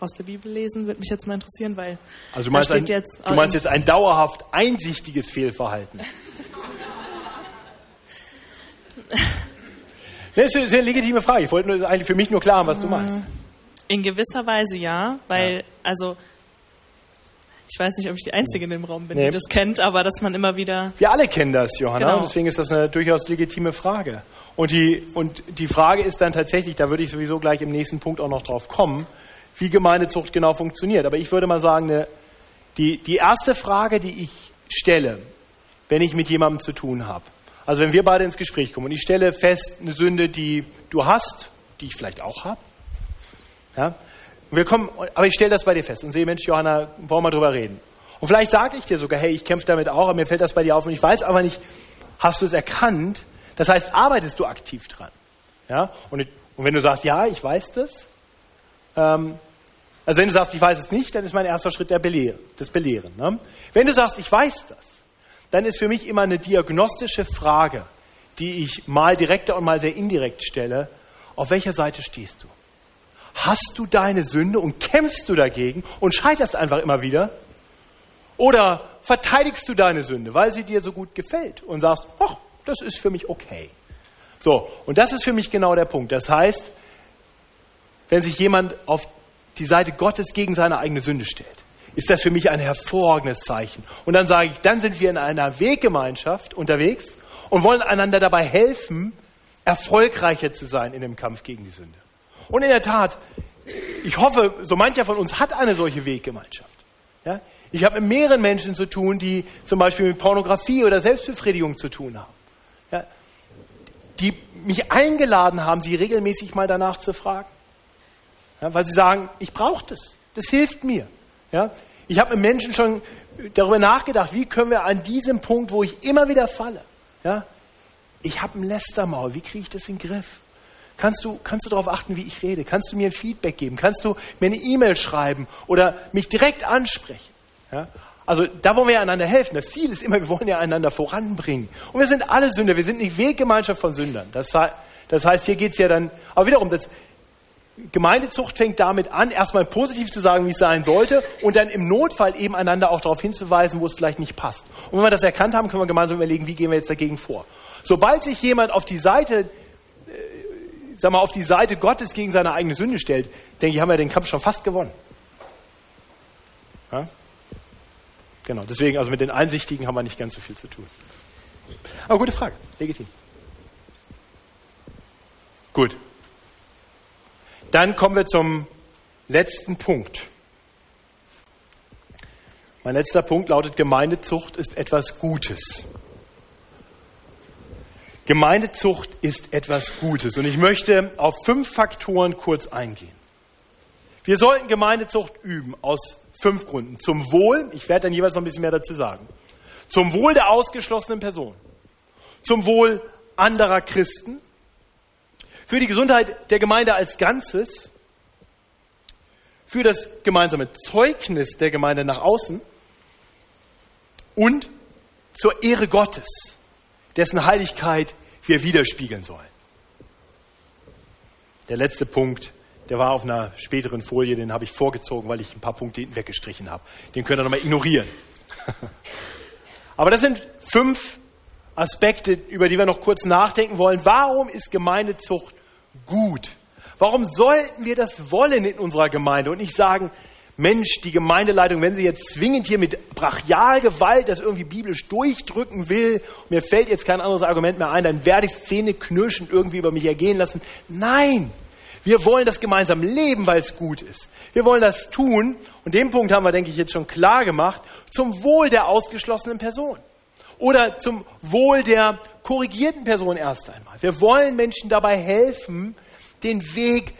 [SPEAKER 7] aus der Bibel lesen, würde mich jetzt mal interessieren, weil.
[SPEAKER 1] Also du meinst, ein, jetzt, du meinst jetzt ein dauerhaft einsichtiges Fehlverhalten. das ist eine legitime Frage. Ich wollte nur, eigentlich für mich nur klar haben, was du mm, meinst.
[SPEAKER 7] In gewisser Weise ja, weil, ja. also, ich weiß nicht, ob ich die Einzige in dem Raum bin, nee. die das kennt, aber dass man immer wieder.
[SPEAKER 1] Wir alle kennen das, Johanna, genau. deswegen ist das eine durchaus legitime Frage. Und die, und die Frage ist dann tatsächlich, da würde ich sowieso gleich im nächsten Punkt auch noch drauf kommen, wie Gemeindezucht genau funktioniert. Aber ich würde mal sagen, die, die erste Frage, die ich stelle, wenn ich mit jemandem zu tun habe, also wenn wir beide ins Gespräch kommen und ich stelle fest, eine Sünde, die du hast, die ich vielleicht auch habe, ja, wir kommen, aber ich stelle das bei dir fest und sehe, Mensch, Johanna, wollen wir mal drüber reden. Und vielleicht sage ich dir sogar, hey, ich kämpfe damit auch, aber mir fällt das bei dir auf und ich weiß aber nicht, hast du es erkannt? Das heißt, arbeitest du aktiv dran? Ja? Und, und wenn du sagst, ja, ich weiß das, ähm, also wenn du sagst, ich weiß es nicht, dann ist mein erster Schritt der Belehren, das Belehren. Ne? Wenn du sagst, ich weiß das, dann ist für mich immer eine diagnostische Frage, die ich mal direkter und mal sehr indirekt stelle. Auf welcher Seite stehst du? Hast du deine Sünde und kämpfst du dagegen und scheiterst einfach immer wieder? Oder verteidigst du deine Sünde, weil sie dir so gut gefällt und sagst, ach, das ist für mich okay. So, und das ist für mich genau der Punkt. Das heißt, wenn sich jemand auf die Seite Gottes gegen seine eigene Sünde stellt, ist das für mich ein hervorragendes Zeichen. Und dann sage ich, dann sind wir in einer Weggemeinschaft unterwegs und wollen einander dabei helfen, erfolgreicher zu sein in dem Kampf gegen die Sünde. Und in der Tat, ich hoffe, so mancher von uns hat eine solche Weggemeinschaft. Ja? Ich habe mit mehreren Menschen zu tun, die zum Beispiel mit Pornografie oder Selbstbefriedigung zu tun haben. Ja? Die mich eingeladen haben, sie regelmäßig mal danach zu fragen. Ja, weil sie sagen, ich brauche das. Das hilft mir. Ja? Ich habe mit Menschen schon darüber nachgedacht, wie können wir an diesem Punkt, wo ich immer wieder falle, ja, ich habe ein Lästermaul, wie kriege ich das in den Griff? Kannst du, kannst du darauf achten, wie ich rede? Kannst du mir ein Feedback geben? Kannst du mir eine E-Mail schreiben oder mich direkt ansprechen? Ja? Also da wollen wir ja einander helfen. Das Ziel ist immer, wir wollen ja einander voranbringen. Und wir sind alle Sünder, wir sind nicht Weggemeinschaft von Sündern. Das, das heißt, hier geht es ja dann, aber wiederum, das, Gemeindezucht fängt damit an, erstmal positiv zu sagen, wie es sein sollte und dann im Notfall eben einander auch darauf hinzuweisen, wo es vielleicht nicht passt. Und wenn wir das erkannt haben, können wir gemeinsam überlegen, wie gehen wir jetzt dagegen vor. Sobald sich jemand auf die Seite, äh, sag mal, auf die Seite Gottes gegen seine eigene Sünde stellt, denke ich, haben wir den Kampf schon fast gewonnen. Ja? Genau, deswegen, also mit den Einsichtigen haben wir nicht ganz so viel zu tun. Aber gute Frage, legitim. Gut. Dann kommen wir zum letzten Punkt. Mein letzter Punkt lautet, Gemeindezucht ist etwas Gutes. Gemeindezucht ist etwas Gutes. Und ich möchte auf fünf Faktoren kurz eingehen. Wir sollten Gemeindezucht üben aus fünf Gründen. Zum Wohl, ich werde dann jeweils noch ein bisschen mehr dazu sagen. Zum Wohl der ausgeschlossenen Person. Zum Wohl anderer Christen für die Gesundheit der Gemeinde als Ganzes, für das gemeinsame Zeugnis der Gemeinde nach außen und zur Ehre Gottes, dessen Heiligkeit wir widerspiegeln sollen. Der letzte Punkt, der war auf einer späteren Folie, den habe ich vorgezogen, weil ich ein paar Punkte hinten weggestrichen habe. Den könnt ihr nochmal ignorieren. Aber das sind fünf Aspekte, über die wir noch kurz nachdenken wollen. Warum ist Gemeindezucht gut. Warum sollten wir das wollen in unserer Gemeinde und nicht sagen, Mensch, die Gemeindeleitung, wenn sie jetzt zwingend hier mit Brachialgewalt das irgendwie biblisch durchdrücken will, mir fällt jetzt kein anderes Argument mehr ein, dann werde ich Szene knirschend irgendwie über mich ergehen lassen. Nein, wir wollen das gemeinsam leben, weil es gut ist. Wir wollen das tun, und den Punkt haben wir, denke ich, jetzt schon klar gemacht, zum Wohl der ausgeschlossenen Person oder zum Wohl der korrigierten Person erst einmal. Wir wollen Menschen dabei helfen, den Weg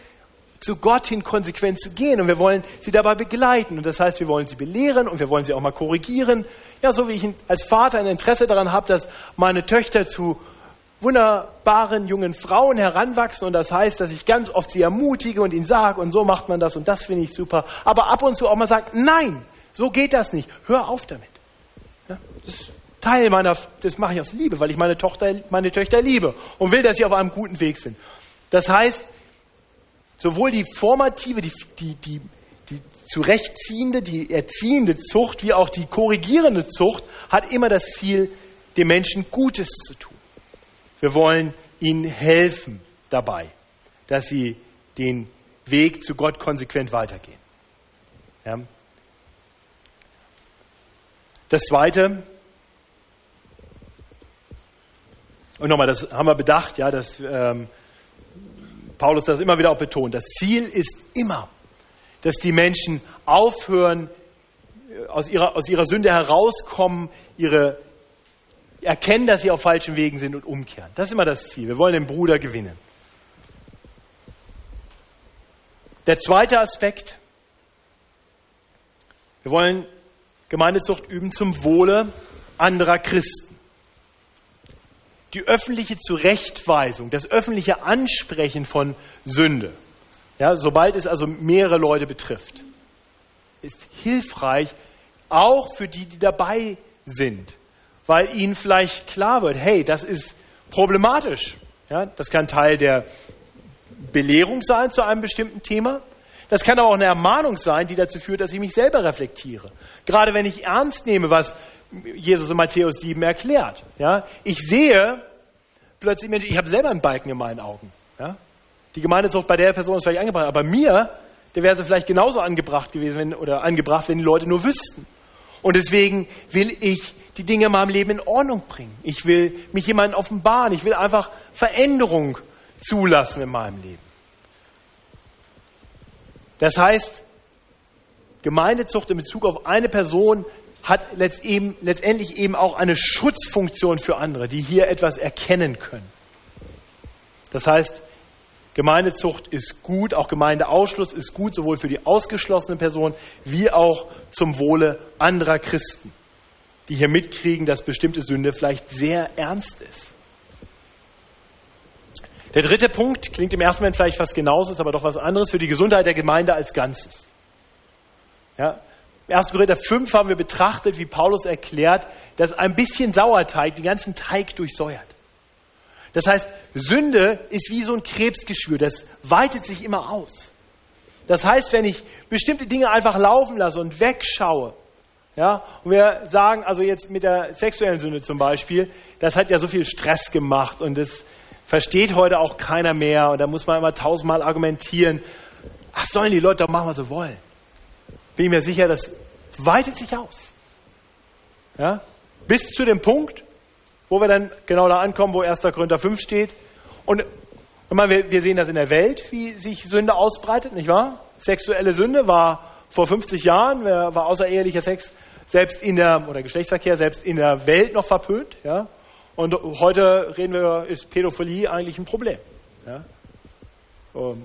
[SPEAKER 1] zu Gott hin konsequent zu gehen und wir wollen sie dabei begleiten. Und das heißt, wir wollen sie belehren und wir wollen sie auch mal korrigieren. Ja, so wie ich als Vater ein Interesse daran habe, dass meine Töchter zu wunderbaren jungen Frauen heranwachsen und das heißt, dass ich ganz oft sie ermutige und ihnen sage und so macht man das und das finde ich super. Aber ab und zu auch mal sagt, nein, so geht das nicht. Hör auf damit. Ja, das Teil meiner, das mache ich aus Liebe, weil ich meine Tochter, meine Töchter liebe und will, dass sie auf einem guten Weg sind. Das heißt, sowohl die formative, die, die, die, die zurechtziehende, die erziehende Zucht, wie auch die korrigierende Zucht hat immer das Ziel, dem Menschen Gutes zu tun. Wir wollen ihnen helfen dabei, dass sie den Weg zu Gott konsequent weitergehen. Ja. Das Zweite, Und nochmal, das haben wir bedacht, ja, dass ähm, Paulus das immer wieder auch betont. Das Ziel ist immer, dass die Menschen aufhören, äh, aus ihrer, aus ihrer Sünde herauskommen, ihre erkennen, dass sie auf falschen Wegen sind und umkehren. Das ist immer das Ziel. Wir wollen den Bruder gewinnen. Der zweite Aspekt, wir wollen Gemeindezucht üben zum Wohle anderer Christen die öffentliche Zurechtweisung, das öffentliche Ansprechen von Sünde, ja, sobald es also mehrere Leute betrifft, ist hilfreich, auch für die, die dabei sind, weil ihnen vielleicht klar wird, hey, das ist problematisch. Ja, das kann Teil der Belehrung sein zu einem bestimmten Thema. Das kann aber auch eine Ermahnung sein, die dazu führt, dass ich mich selber reflektiere. Gerade wenn ich ernst nehme, was Jesus in Matthäus 7 erklärt. Ja? Ich sehe plötzlich, Mensch, ich habe selber einen Balken in meinen Augen. Ja? Die Gemeindezucht bei der Person ist vielleicht angebracht, aber mir, der wäre sie vielleicht genauso angebracht gewesen wenn, oder angebracht, wenn die Leute nur wüssten. Und deswegen will ich die Dinge in meinem Leben in Ordnung bringen. Ich will mich jemandem offenbaren. Ich will einfach Veränderung zulassen in meinem Leben. Das heißt, Gemeindezucht in Bezug auf eine Person hat letztendlich eben auch eine Schutzfunktion für andere, die hier etwas erkennen können. Das heißt, Gemeindezucht ist gut, auch Gemeindeausschluss ist gut, sowohl für die ausgeschlossene Person wie auch zum Wohle anderer Christen, die hier mitkriegen, dass bestimmte Sünde vielleicht sehr ernst ist. Der dritte Punkt klingt im ersten Moment vielleicht fast genauso, ist aber doch was anderes für die Gesundheit der Gemeinde als Ganzes. Ja, Im 1. Korinther 5 haben wir betrachtet, wie Paulus erklärt, dass ein bisschen Sauerteig den ganzen Teig durchsäuert. Das heißt, Sünde ist wie so ein Krebsgeschwür, das weitet sich immer aus. Das heißt, wenn ich bestimmte Dinge einfach laufen lasse und wegschaue, ja, und wir sagen, also jetzt mit der sexuellen Sünde zum Beispiel, das hat ja so viel Stress gemacht und das versteht heute auch keiner mehr und da muss man immer tausendmal argumentieren. Ach, sollen die Leute doch machen, was sie wollen. Bin ich mir sicher, das weitet sich aus. Ja? Bis zu dem Punkt, wo wir dann genau da ankommen, wo 1. Korinther 5 steht. Und, und man, wir sehen das in der Welt, wie sich Sünde ausbreitet, nicht wahr? Sexuelle Sünde war vor 50 Jahren, war außerehelicher Sex selbst in der, oder Geschlechtsverkehr selbst in der Welt noch verpönt, ja? Und heute reden wir, ist Pädophilie eigentlich ein Problem. Ja? Ähm,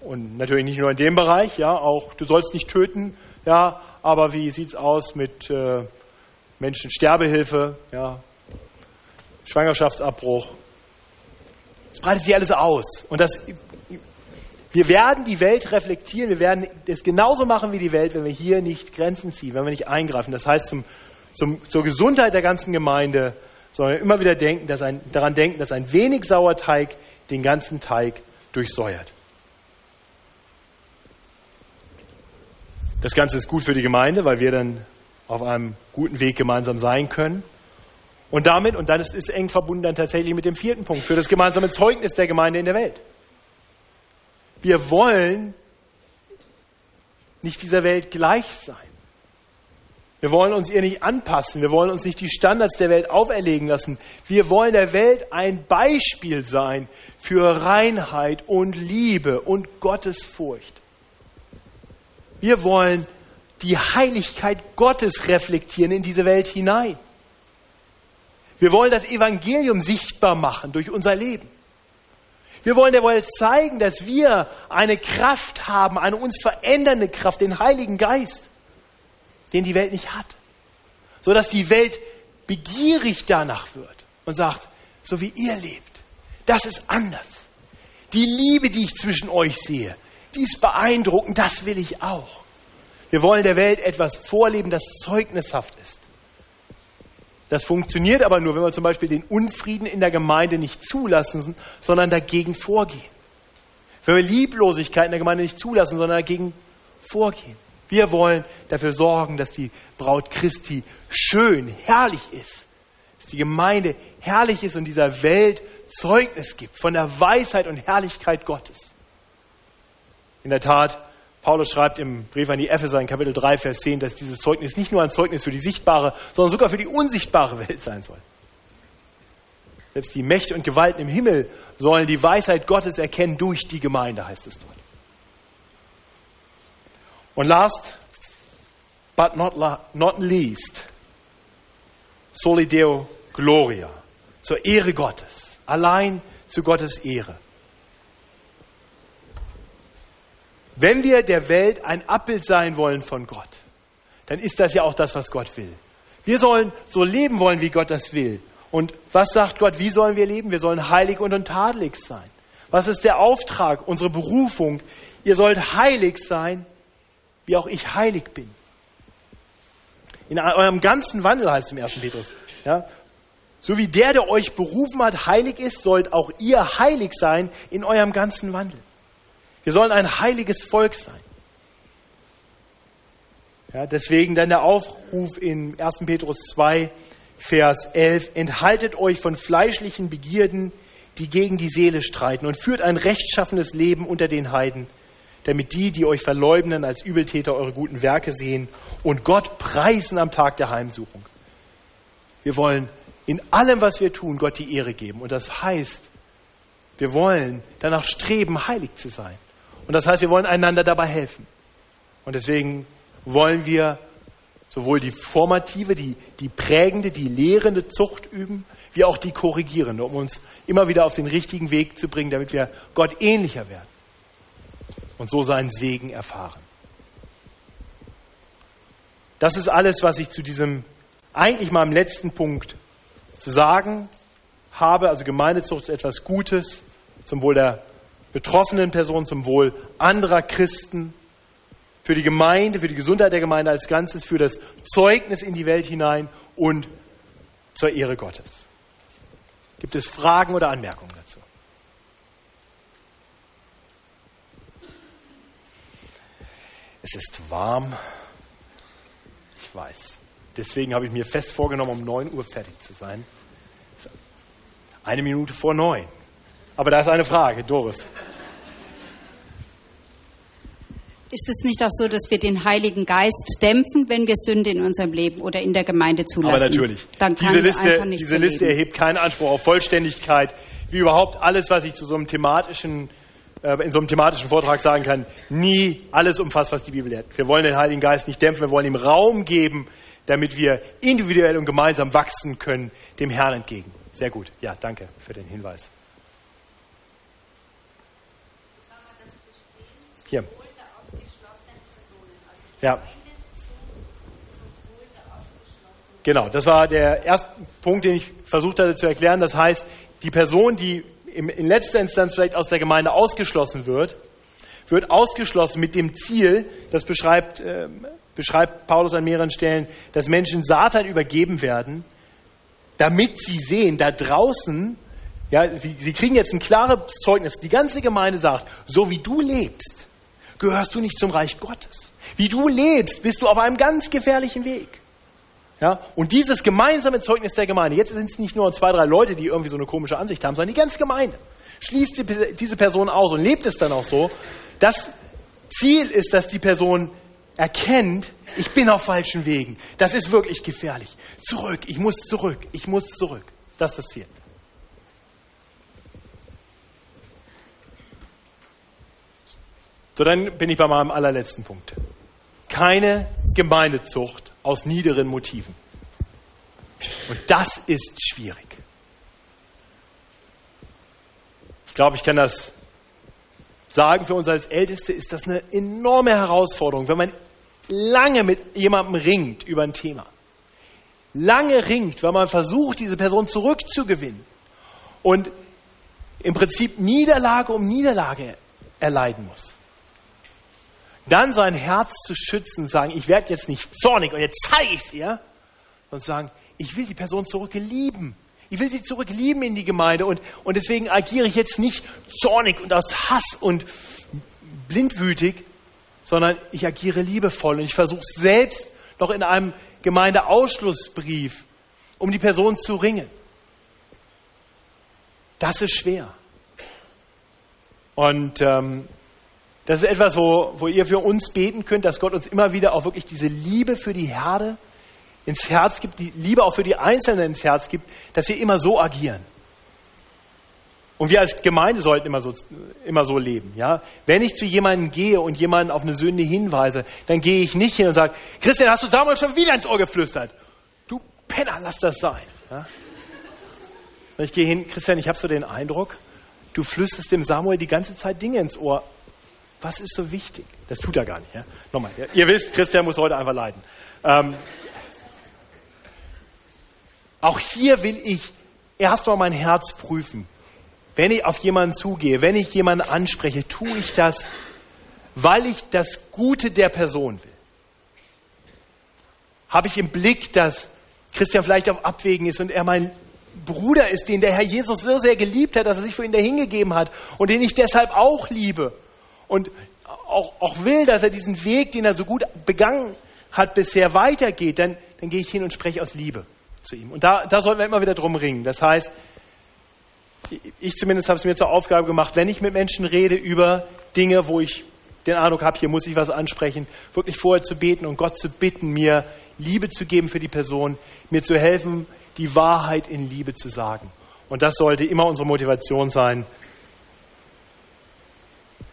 [SPEAKER 1] und natürlich nicht nur in dem Bereich, ja, auch du sollst nicht töten, ja, aber wie sieht es aus mit äh, Menschensterbehilfe, ja, Schwangerschaftsabbruch? Es breitet sich alles aus. Und das, wir werden die Welt reflektieren, wir werden es genauso machen wie die Welt, wenn wir hier nicht Grenzen ziehen, wenn wir nicht eingreifen. Das heißt, zum, zum, zur Gesundheit der ganzen Gemeinde sondern immer wieder denken, dass ein, daran denken, dass ein wenig Sauerteig den ganzen Teig durchsäuert. Das Ganze ist gut für die Gemeinde, weil wir dann auf einem guten Weg gemeinsam sein können. Und damit, und dann ist es eng verbunden dann tatsächlich mit dem vierten Punkt, für das gemeinsame Zeugnis der Gemeinde in der Welt. Wir wollen nicht dieser Welt gleich sein. Wir wollen uns ihr nicht anpassen. Wir wollen uns nicht die Standards der Welt auferlegen lassen. Wir wollen der Welt ein Beispiel sein für Reinheit und Liebe und Gottesfurcht. Wir wollen die Heiligkeit Gottes reflektieren in diese Welt hinein. Wir wollen das Evangelium sichtbar machen durch unser Leben. Wir wollen der Welt zeigen, dass wir eine Kraft haben, eine uns verändernde Kraft, den Heiligen Geist den die Welt nicht hat. So dass die Welt begierig danach wird und sagt, so wie ihr lebt, das ist anders. Die Liebe, die ich zwischen euch sehe, die ist beeindruckend, das will ich auch. Wir wollen der Welt etwas vorleben, das zeugnishaft ist. Das funktioniert aber nur, wenn wir zum Beispiel den Unfrieden in der Gemeinde nicht zulassen, sondern dagegen vorgehen. Wenn wir Lieblosigkeit in der Gemeinde nicht zulassen, sondern dagegen vorgehen. Wir wollen dafür sorgen, dass die Braut Christi schön, herrlich ist. Dass die Gemeinde herrlich ist und dieser Welt Zeugnis gibt von der Weisheit und Herrlichkeit Gottes. In der Tat, Paulus schreibt im Brief an die Epheser in Kapitel 3, Vers 10, dass dieses Zeugnis nicht nur ein Zeugnis für die sichtbare, sondern sogar für die unsichtbare Welt sein soll. Selbst die Mächte und Gewalten im Himmel sollen die Weisheit Gottes erkennen durch die Gemeinde, heißt es dort. Und last but not, not least, Soli Deo Gloria, zur Ehre Gottes, allein zu Gottes Ehre. Wenn wir der Welt ein Abbild sein wollen von Gott, dann ist das ja auch das, was Gott will. Wir sollen so leben wollen, wie Gott das will. Und was sagt Gott, wie sollen wir leben? Wir sollen heilig und untadelig sein. Was ist der Auftrag, unsere Berufung? Ihr sollt heilig sein, wie auch ich heilig bin. In eurem ganzen Wandel heißt es im 1. Petrus. Ja, so wie der, der euch berufen hat, heilig ist, sollt auch ihr heilig sein in eurem ganzen Wandel. Wir sollen ein heiliges Volk sein. Ja, deswegen dann der Aufruf in 1. Petrus 2, Vers 11, enthaltet euch von fleischlichen Begierden, die gegen die Seele streiten und führt ein rechtschaffenes Leben unter den Heiden, damit die, die euch verleugnen, als Übeltäter eure guten Werke sehen und Gott preisen am Tag der Heimsuchung. Wir wollen in allem, was wir tun, Gott die Ehre geben. Und das heißt, wir wollen danach streben, heilig zu sein. Und das heißt, wir wollen einander dabei helfen. Und deswegen wollen wir sowohl die formative, die, die prägende, die lehrende Zucht üben, wie auch die korrigierende, um uns immer wieder auf den richtigen Weg zu bringen, damit wir Gott ähnlicher werden und so seinen Segen erfahren. Das ist alles, was ich zu diesem eigentlich meinem letzten Punkt zu sagen habe. Also Gemeindezucht ist etwas Gutes zum Wohl der betroffenen Person, zum Wohl anderer Christen, für die Gemeinde, für die Gesundheit der Gemeinde als Ganzes, für das Zeugnis in die Welt hinein und zur Ehre Gottes. Gibt es Fragen oder Anmerkungen dazu? Es ist warm. Ich weiß. Deswegen habe ich mir fest vorgenommen, um 9 Uhr fertig zu sein. Eine Minute vor neun. Aber da ist eine Frage, Doris.
[SPEAKER 8] Ist es nicht auch so, dass wir den Heiligen Geist dämpfen, wenn wir Sünde in unserem Leben oder in der Gemeinde zulassen?
[SPEAKER 1] Aber natürlich.
[SPEAKER 8] Dann kann
[SPEAKER 1] diese Liste,
[SPEAKER 8] nicht
[SPEAKER 1] diese Liste erhebt keinen Anspruch auf Vollständigkeit, wie überhaupt alles, was ich zu so einem thematischen, äh, in so einem thematischen Vortrag sagen kann, nie alles umfasst, was die Bibel lehrt. Wir wollen den Heiligen Geist nicht dämpfen, wir wollen ihm Raum geben, damit wir individuell und gemeinsam wachsen können dem Herrn entgegen. Sehr gut. Ja, danke für den Hinweis. Hier. Ja. Genau, das war der erste Punkt, den ich versucht hatte zu erklären. Das heißt, die Person, die in letzter Instanz vielleicht aus der Gemeinde ausgeschlossen wird, wird ausgeschlossen mit dem Ziel, das beschreibt, äh, beschreibt Paulus an mehreren Stellen, dass Menschen Satan übergeben werden, damit sie sehen, da draußen, ja, sie, sie kriegen jetzt ein klares Zeugnis. Die ganze Gemeinde sagt, so wie du lebst, gehörst du nicht zum Reich Gottes. Wie du lebst, bist du auf einem ganz gefährlichen Weg. Ja? Und dieses gemeinsame Zeugnis der Gemeinde, jetzt sind es nicht nur zwei, drei Leute, die irgendwie so eine komische Ansicht haben, sondern die ganze Gemeinde schließt die, diese Person aus und lebt es dann auch so. Das Ziel ist, dass die Person erkennt, ich bin auf falschen Wegen. Das ist wirklich gefährlich. Zurück, ich muss zurück, ich muss zurück. Das ist das Ziel. So, dann bin ich bei meinem allerletzten Punkt. Keine Gemeindezucht aus niederen Motiven. Und das ist schwierig. Ich glaube, ich kann das sagen, für uns als Älteste ist das eine enorme Herausforderung, wenn man lange mit jemandem ringt über ein Thema. Lange ringt, weil man versucht, diese Person zurückzugewinnen. Und im Prinzip Niederlage um Niederlage erleiden muss dann sein Herz zu schützen, sagen, ich werde jetzt nicht zornig und jetzt zeige ich es ihr, und sagen, ich will die Person zurück lieben. Ich will sie zurück lieben in die Gemeinde und, und deswegen agiere ich jetzt nicht zornig und aus Hass und blindwütig, sondern ich agiere liebevoll und ich versuche selbst noch in einem Gemeindeausschlussbrief um die Person zu ringen. Das ist schwer. Und ähm, das ist etwas, wo, wo ihr für uns beten könnt, dass Gott uns immer wieder auch wirklich diese Liebe für die Herde ins Herz gibt, die Liebe auch für die Einzelnen ins Herz gibt, dass wir immer so agieren. Und wir als Gemeinde sollten immer so, immer so leben. Ja? Wenn ich zu jemandem gehe und jemanden auf eine Sünde hinweise, dann gehe ich nicht hin und sage, Christian, hast du Samuel schon wieder ins Ohr geflüstert? Du Penner, lass das sein. Ja? Ich gehe hin, Christian, ich habe so den Eindruck, du flüsterst dem Samuel die ganze Zeit Dinge ins Ohr. Was ist so wichtig? Das tut er gar nicht. Ja? Nochmal, ja? ihr wisst, Christian muss heute einfach leiden. Ähm, auch hier will ich erstmal mein Herz prüfen. Wenn ich auf jemanden zugehe, wenn ich jemanden anspreche, tue ich das, weil ich das Gute der Person will. Habe ich im Blick, dass Christian vielleicht auf Abwägen ist und er mein Bruder ist, den der Herr Jesus so sehr geliebt hat, dass er sich für ihn dahingegeben hat und den ich deshalb auch liebe und auch, auch will, dass er diesen Weg, den er so gut begangen hat, bisher weitergeht, dann, dann gehe ich hin und spreche aus Liebe zu ihm. Und da, da sollten wir immer wieder drum ringen. Das heißt, ich zumindest habe es mir zur Aufgabe gemacht, wenn ich mit Menschen rede über Dinge, wo ich den Eindruck habe, hier muss ich was ansprechen, wirklich vorher zu beten und Gott zu bitten, mir Liebe zu geben für die Person, mir zu helfen, die Wahrheit in Liebe zu sagen. Und das sollte immer unsere Motivation sein,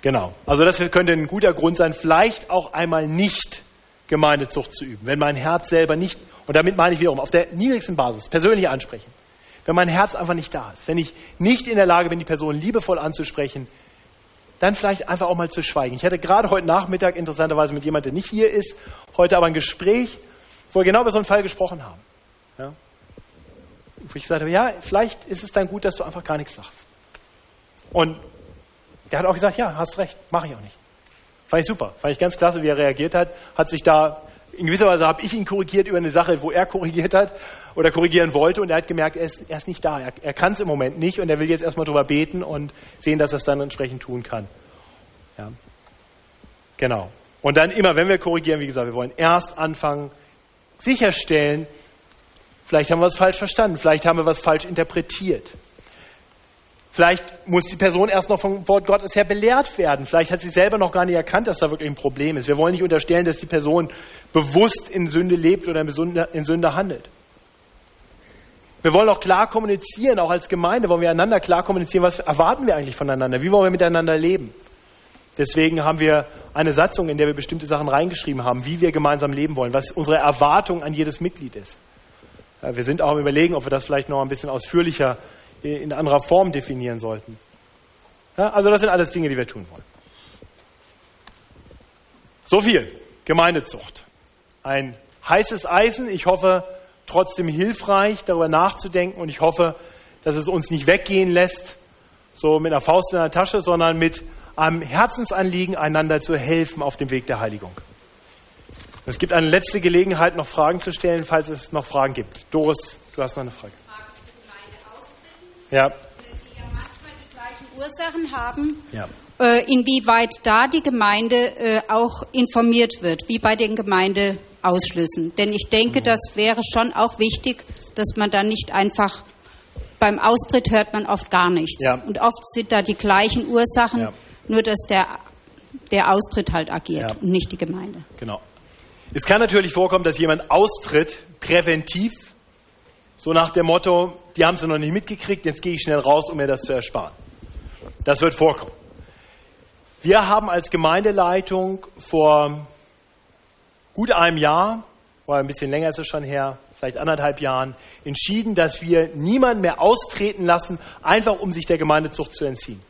[SPEAKER 1] Genau. Also das könnte ein guter Grund sein, vielleicht auch einmal nicht Gemeindezucht zu üben, wenn mein Herz selber nicht, und damit meine ich wiederum, auf der niedrigsten Basis, persönlich ansprechen. Wenn mein Herz einfach nicht da ist, wenn ich nicht in der Lage bin, die Person liebevoll anzusprechen, dann vielleicht einfach auch mal zu schweigen. Ich hatte gerade heute Nachmittag interessanterweise mit jemandem, der nicht hier ist, heute aber ein Gespräch, wo wir genau über so einen Fall gesprochen haben. Ja? Wo ich gesagt habe, ja, vielleicht ist es dann gut, dass du einfach gar nichts sagst. Und der hat auch gesagt, ja, hast recht, mache ich auch nicht. Fand ich super, fand ich ganz klasse, wie er reagiert hat. Hat sich da, in gewisser Weise habe ich ihn korrigiert über eine Sache, wo er korrigiert hat oder korrigieren wollte und er hat gemerkt, er ist, er ist nicht da, er, er kann es im Moment nicht und er will jetzt erstmal drüber beten und sehen, dass er es dann entsprechend tun kann. Ja. Genau. Und dann immer, wenn wir korrigieren, wie gesagt, wir wollen erst anfangen, sicherstellen, vielleicht haben wir was falsch verstanden, vielleicht haben wir was falsch interpretiert. Vielleicht muss die Person erst noch vom Wort Gottes her belehrt werden. Vielleicht hat sie selber noch gar nicht erkannt, dass da wirklich ein Problem ist. Wir wollen nicht unterstellen, dass die Person bewusst in Sünde lebt oder in Sünde handelt. Wir wollen auch klar kommunizieren, auch als Gemeinde wollen wir einander klar kommunizieren, was erwarten wir eigentlich voneinander, wie wollen wir miteinander leben. Deswegen haben wir eine Satzung, in der wir bestimmte Sachen reingeschrieben haben, wie wir gemeinsam leben wollen, was unsere Erwartung an jedes Mitglied ist. Wir sind auch am Überlegen, ob wir das vielleicht noch ein bisschen ausführlicher in anderer Form definieren sollten. Ja, also das sind alles Dinge, die wir tun wollen. So viel Gemeindezucht. Ein heißes Eisen. Ich hoffe, trotzdem hilfreich, darüber nachzudenken und ich hoffe, dass es uns nicht weggehen lässt, so mit einer Faust in der Tasche, sondern mit einem Herzensanliegen, einander zu helfen auf dem Weg der Heiligung. Es gibt eine letzte Gelegenheit, noch Fragen zu stellen, falls es noch Fragen gibt. Doris, du hast noch eine Frage.
[SPEAKER 8] Ja. Die ja manchmal die gleichen Ursachen haben. Ja. Äh, inwieweit da die Gemeinde äh, auch informiert wird, wie bei den Gemeindeausschlüssen. Denn ich denke, mhm. das wäre schon auch wichtig, dass man dann nicht einfach beim Austritt hört man oft gar nichts. Ja. Und oft sind da die gleichen Ursachen, nur dass der, der Austritt halt agiert und nicht die Gemeinde.
[SPEAKER 1] Genau. Es kann natürlich vorkommen, dass jemand austritt, präventiv, so nach dem Motto, die haben sie noch nicht mitgekriegt, jetzt gehe ich schnell raus, um mir das zu ersparen. Das wird vorkommen. Wir haben als Gemeindeleitung vor gut einem Jahr, oder ein bisschen länger ist es schon her, vielleicht anderthalb Jahren, entschieden, dass wir niemanden mehr austreten lassen, einfach um sich der Gemeindezucht zu entziehen.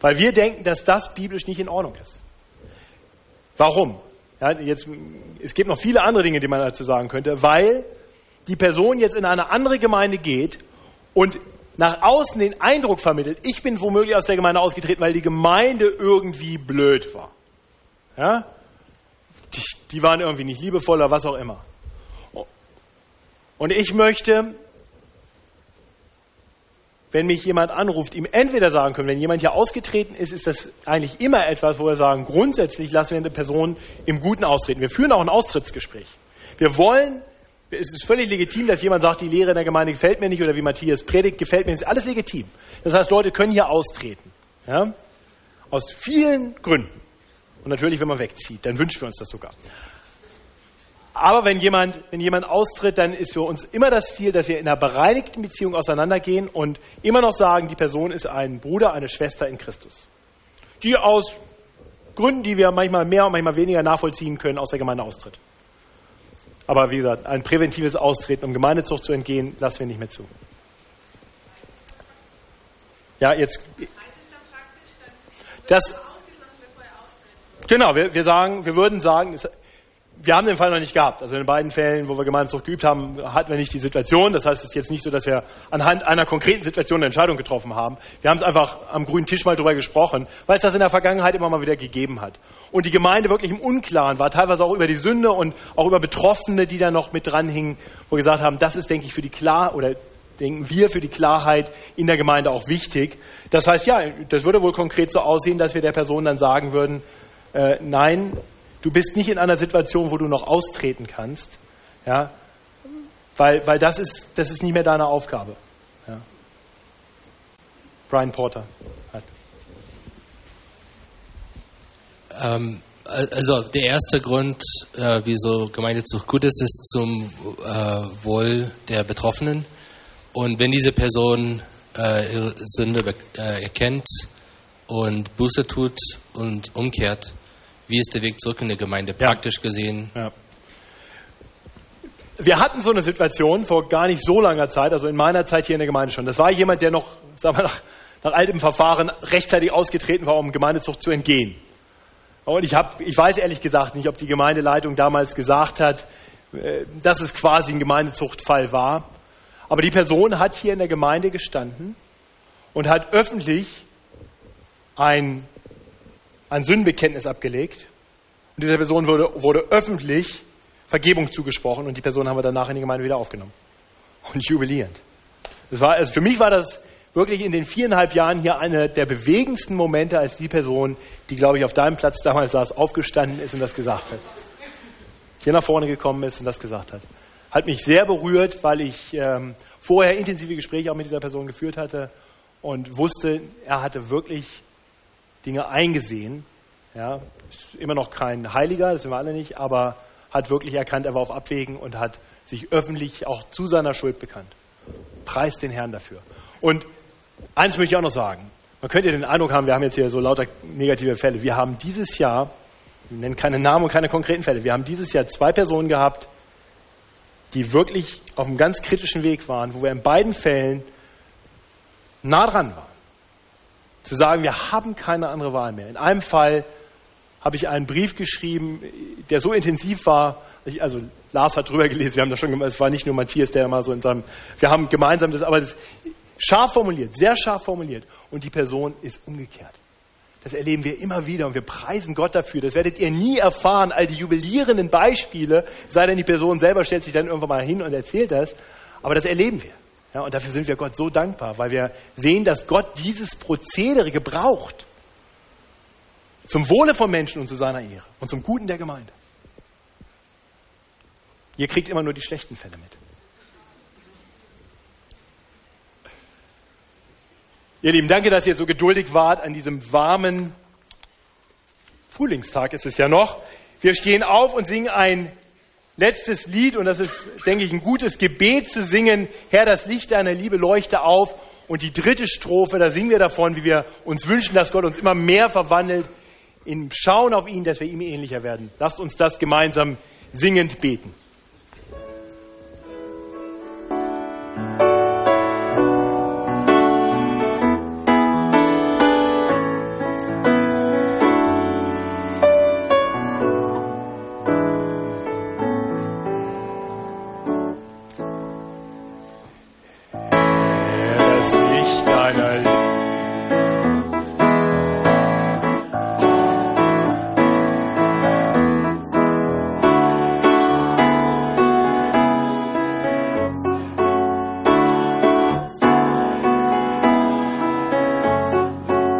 [SPEAKER 1] Weil wir denken, dass das biblisch nicht in Ordnung ist. Warum? Ja, jetzt, es gibt noch viele andere Dinge, die man dazu sagen könnte, weil die Person jetzt in eine andere Gemeinde geht und nach außen den Eindruck vermittelt, ich bin womöglich aus der Gemeinde ausgetreten, weil die Gemeinde irgendwie blöd war. Ja? Die, die waren irgendwie nicht liebevoll oder was auch immer. Und ich möchte, wenn mich jemand anruft, ihm entweder sagen können, wenn jemand hier ausgetreten ist, ist das eigentlich immer etwas, wo wir sagen, grundsätzlich lassen wir eine Person im Guten austreten. Wir führen auch ein Austrittsgespräch. Wir wollen es ist völlig legitim, dass jemand sagt, die Lehre in der Gemeinde gefällt mir nicht oder wie Matthias predigt, gefällt mir nicht. Ist alles legitim. Das heißt, Leute können hier austreten. Ja? Aus vielen Gründen. Und natürlich, wenn man wegzieht, dann wünschen wir uns das sogar. Aber wenn jemand, wenn jemand austritt, dann ist für uns immer das Ziel, dass wir in einer bereinigten Beziehung auseinandergehen und immer noch sagen, die Person ist ein Bruder, eine Schwester in Christus. Die aus Gründen, die wir manchmal mehr und manchmal weniger nachvollziehen können, aus der Gemeinde austritt. Aber wie gesagt, ein präventives Austreten, um Gemeindezucht zu entgehen, lassen wir nicht mehr zu. Ja, jetzt. Das, genau, wir, wir sagen, wir würden sagen, wir haben den Fall noch nicht gehabt. Also in den beiden Fällen, wo wir Gemeindezucht geübt haben, hatten wir nicht die Situation. Das heißt, es ist jetzt nicht so, dass wir anhand einer konkreten Situation eine Entscheidung getroffen haben. Wir haben es einfach am grünen Tisch mal drüber gesprochen, weil es das in der Vergangenheit immer mal wieder gegeben hat. Und die Gemeinde wirklich im Unklaren war, teilweise auch über die Sünde und auch über Betroffene, die da noch mit dranhingen, wo wir gesagt haben, das ist, denke ich, für die Klar oder denken wir für die Klarheit in der Gemeinde auch wichtig. Das heißt, ja, das würde wohl konkret so aussehen, dass wir der Person dann sagen würden, äh, nein, Du bist nicht in einer Situation, wo du noch austreten kannst, ja, weil, weil das, ist, das ist nicht mehr deine Aufgabe. Ja. Brian Porter.
[SPEAKER 9] Ähm, also der erste Grund, äh, wieso Gemeindezucht gut ist, ist zum äh, Wohl der Betroffenen. Und wenn diese Person äh, ihre Sünde äh, erkennt und Buße tut und umkehrt, wie ist der Weg zurück in die Gemeinde praktisch gesehen?
[SPEAKER 1] Ja. Wir hatten so eine Situation vor gar nicht so langer Zeit, also in meiner Zeit hier in der Gemeinde schon. Das war jemand, der noch, sagen wir, nach, nach altem Verfahren rechtzeitig ausgetreten war, um Gemeindezucht zu entgehen. Und ich, hab, ich weiß ehrlich gesagt nicht, ob die Gemeindeleitung damals gesagt hat, äh, dass es quasi ein Gemeindezuchtfall war. Aber die Person hat hier in der Gemeinde gestanden und hat öffentlich ein, ein Sündenbekenntnis abgelegt. Und dieser Person wurde, wurde öffentlich Vergebung zugesprochen und die Person haben wir danach in die Gemeinde wieder aufgenommen. Und jubilierend. Das war, also für mich war das wirklich in den viereinhalb Jahren hier einer der bewegendsten Momente, als die Person, die, glaube ich, auf deinem Platz damals saß, aufgestanden ist und das gesagt hat. Hier nach vorne gekommen ist und das gesagt hat. Hat mich sehr berührt, weil ich ähm, vorher intensive Gespräche auch mit dieser Person geführt hatte und wusste, er hatte wirklich Dinge eingesehen. Ja, ist immer noch kein Heiliger, das sind wir alle nicht, aber hat wirklich erkannt, er war auf Abwägen und hat sich öffentlich auch zu seiner Schuld bekannt. Preist den Herrn dafür. Und eins möchte ich auch noch sagen. Man könnte den Eindruck haben, wir haben jetzt hier so lauter negative Fälle. Wir haben dieses Jahr, wir nennen keine Namen und keine konkreten Fälle, wir haben dieses Jahr zwei Personen gehabt, die wirklich auf einem ganz kritischen Weg waren, wo wir in beiden Fällen nah dran waren. Zu sagen, wir haben keine andere Wahl mehr. In einem Fall habe ich einen Brief geschrieben, der so intensiv war, also Lars hat drüber gelesen, wir haben das schon gemacht, es war nicht nur Matthias, der mal so in seinem, wir haben gemeinsam das, aber das scharf formuliert, sehr scharf formuliert und die Person ist umgekehrt. Das erleben wir immer wieder und wir preisen Gott dafür. Das werdet ihr nie erfahren, all die jubilierenden Beispiele, sei denn die Person selber stellt sich dann irgendwann mal hin und erzählt das, aber das erleben wir. Ja, und dafür sind wir Gott so dankbar, weil wir sehen, dass Gott dieses Prozedere gebraucht zum Wohle von Menschen und zu seiner Ehre und zum Guten der Gemeinde. Ihr kriegt immer nur die schlechten Fälle mit. Ihr Lieben, danke, dass ihr so geduldig wart an diesem warmen Frühlingstag ist es ja noch. Wir stehen auf und singen ein letztes Lied und das ist, denke ich, ein gutes Gebet zu singen. Herr, das Licht deiner Liebe leuchte auf. Und die dritte Strophe, da singen wir davon, wie wir uns wünschen, dass Gott uns immer mehr verwandelt im Schauen auf ihn, dass wir ihm ähnlicher werden. Lasst uns das gemeinsam singend beten.